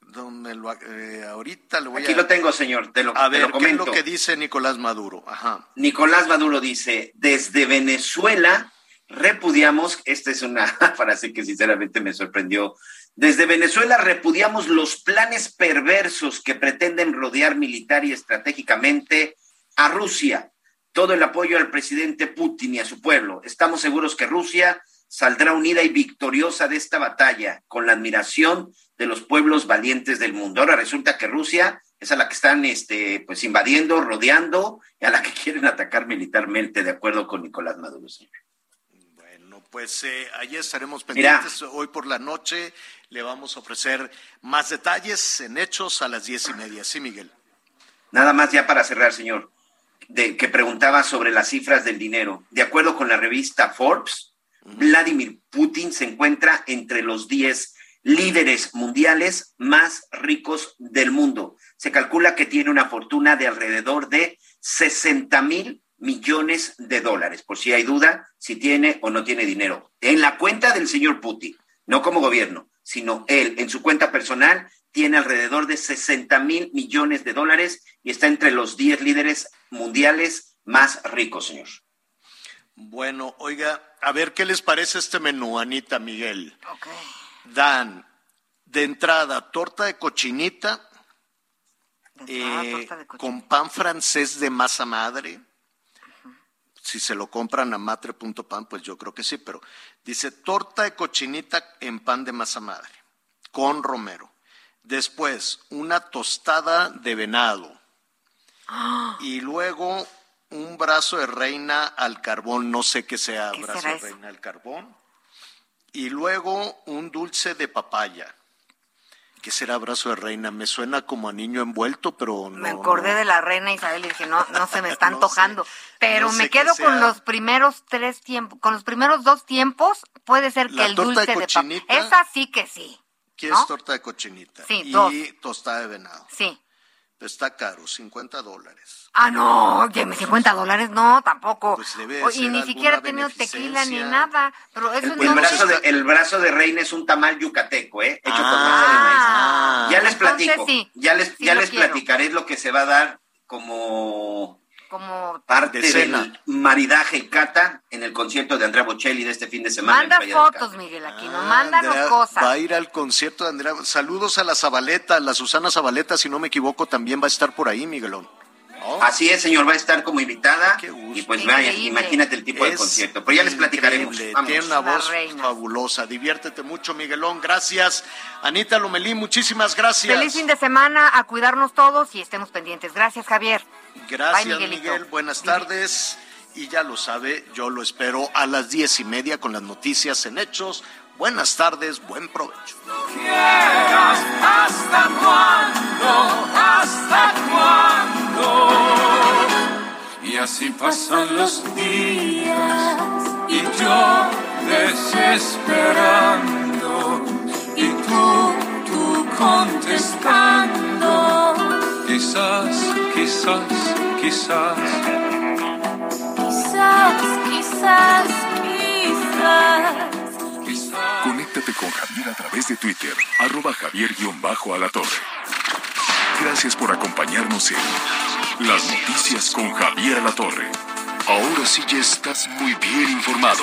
donde lo- eh, ahorita le voy Aquí a... lo tengo, señor. Te lo, A te ver, lo ¿qué es lo comento. que dice Nicolás Maduro? Ajá. Nicolás Maduro dice, desde Venezuela repudiamos, esta es una frase que sinceramente me sorprendió, desde Venezuela repudiamos los planes perversos que pretenden rodear militar y estratégicamente a Rusia. Todo el apoyo al presidente Putin y a su pueblo. Estamos seguros que Rusia saldrá unida y victoriosa de esta batalla con la admiración de los pueblos valientes del mundo. Ahora resulta que Rusia es a la que están este, pues invadiendo, rodeando y a la que quieren atacar militarmente, de acuerdo con Nicolás Maduro. señor. Pues eh, ahí estaremos Mira. pendientes. Hoy por la noche le vamos a ofrecer más detalles en hechos a las diez y media. Sí, Miguel. Nada más ya para cerrar, señor, de, que preguntaba sobre las cifras del dinero. De acuerdo con la revista Forbes, Vladimir Putin se encuentra entre los 10 líderes mundiales más ricos del mundo. Se calcula que tiene una fortuna de alrededor de 60 mil millones de dólares, por si hay duda si tiene o no tiene dinero. En la cuenta del señor Putin, no como gobierno, sino él en su cuenta personal tiene alrededor de 60 mil millones de dólares y está entre los 10 líderes mundiales más ricos, señor. Bueno, oiga, a ver qué les parece este menú, Anita, Miguel. Dan, de entrada, torta de cochinita, eh, con pan francés de masa madre. Si se lo compran a matre.pan, pues yo creo que sí, pero dice torta de cochinita en pan de masa madre, con romero. Después, una tostada de venado. Y luego un brazo de reina al carbón, no sé qué sea ¿Qué brazo de reina al carbón. Y luego un dulce de papaya. ¿Qué será brazo de reina? Me suena como a niño envuelto, pero no. Me acordé no. de la reina Isabel y dije, no, no se me está No antojando. Pero no sé me quedo con los primeros tres tiempos, con los primeros dos tiempos, puede ser que La el de dulce de, cochinita. papaya. Esa sí que sí. ¿Quieres torta de cochinita? Sí, y dos. tostada de venado. Sí. Está caro, 50 dólares. Ah, no, oye, mis 50 dólares, no, tampoco. Pues debe O- y ni siquiera he alguna tenido tequila ni nada. Pero eso El, no brazo de, el brazo de reina es un tamal yucateco, ¿eh? Hecho con masa de Ah, maíz. Ya les entonces platico. sí, ya les, sí ya les quiero. platicaré lo que se va a dar como como parte del maridaje y cata en el concierto de Andrea Bocelli de este fin de semana. manda fotos, Miguel Aquino, Ah, mándanos Andrea cosas. Va a ir al concierto de Andrea. Saludos a la Zabaleta, la Susana Zabaleta, si no me equivoco, también va a estar por ahí, Miguelón. Así es, señor, va a estar como invitada. Y pues vaya, imagínate el tipo de concierto. Pero ya les platicaremos. Vamos. Tiene una voz fabulosa. Diviértete mucho, Miguelón. Gracias. Anita Lomelí, muchísimas gracias. Feliz fin de semana, a cuidarnos todos y estemos pendientes. Gracias, Javier. Gracias, Bye. Miguel. Buenas tardes. Y ya lo sabe, yo lo espero a las diez y media con las noticias en hechos. Buenas tardes, buen provecho. ¿Hasta cuándo? ¿Hasta cuándo? Y así pasan los días y yo desesperando y tú, tú contestando. Quizás, quizás, quizás. Quizás, quizás, quizás. Conéctate con Javier a través de Twitter, arroba javier-alatorre. Gracias por acompañarnos en Las Noticias con Javier Alatorre. Ahora sí ya estás muy bien informado.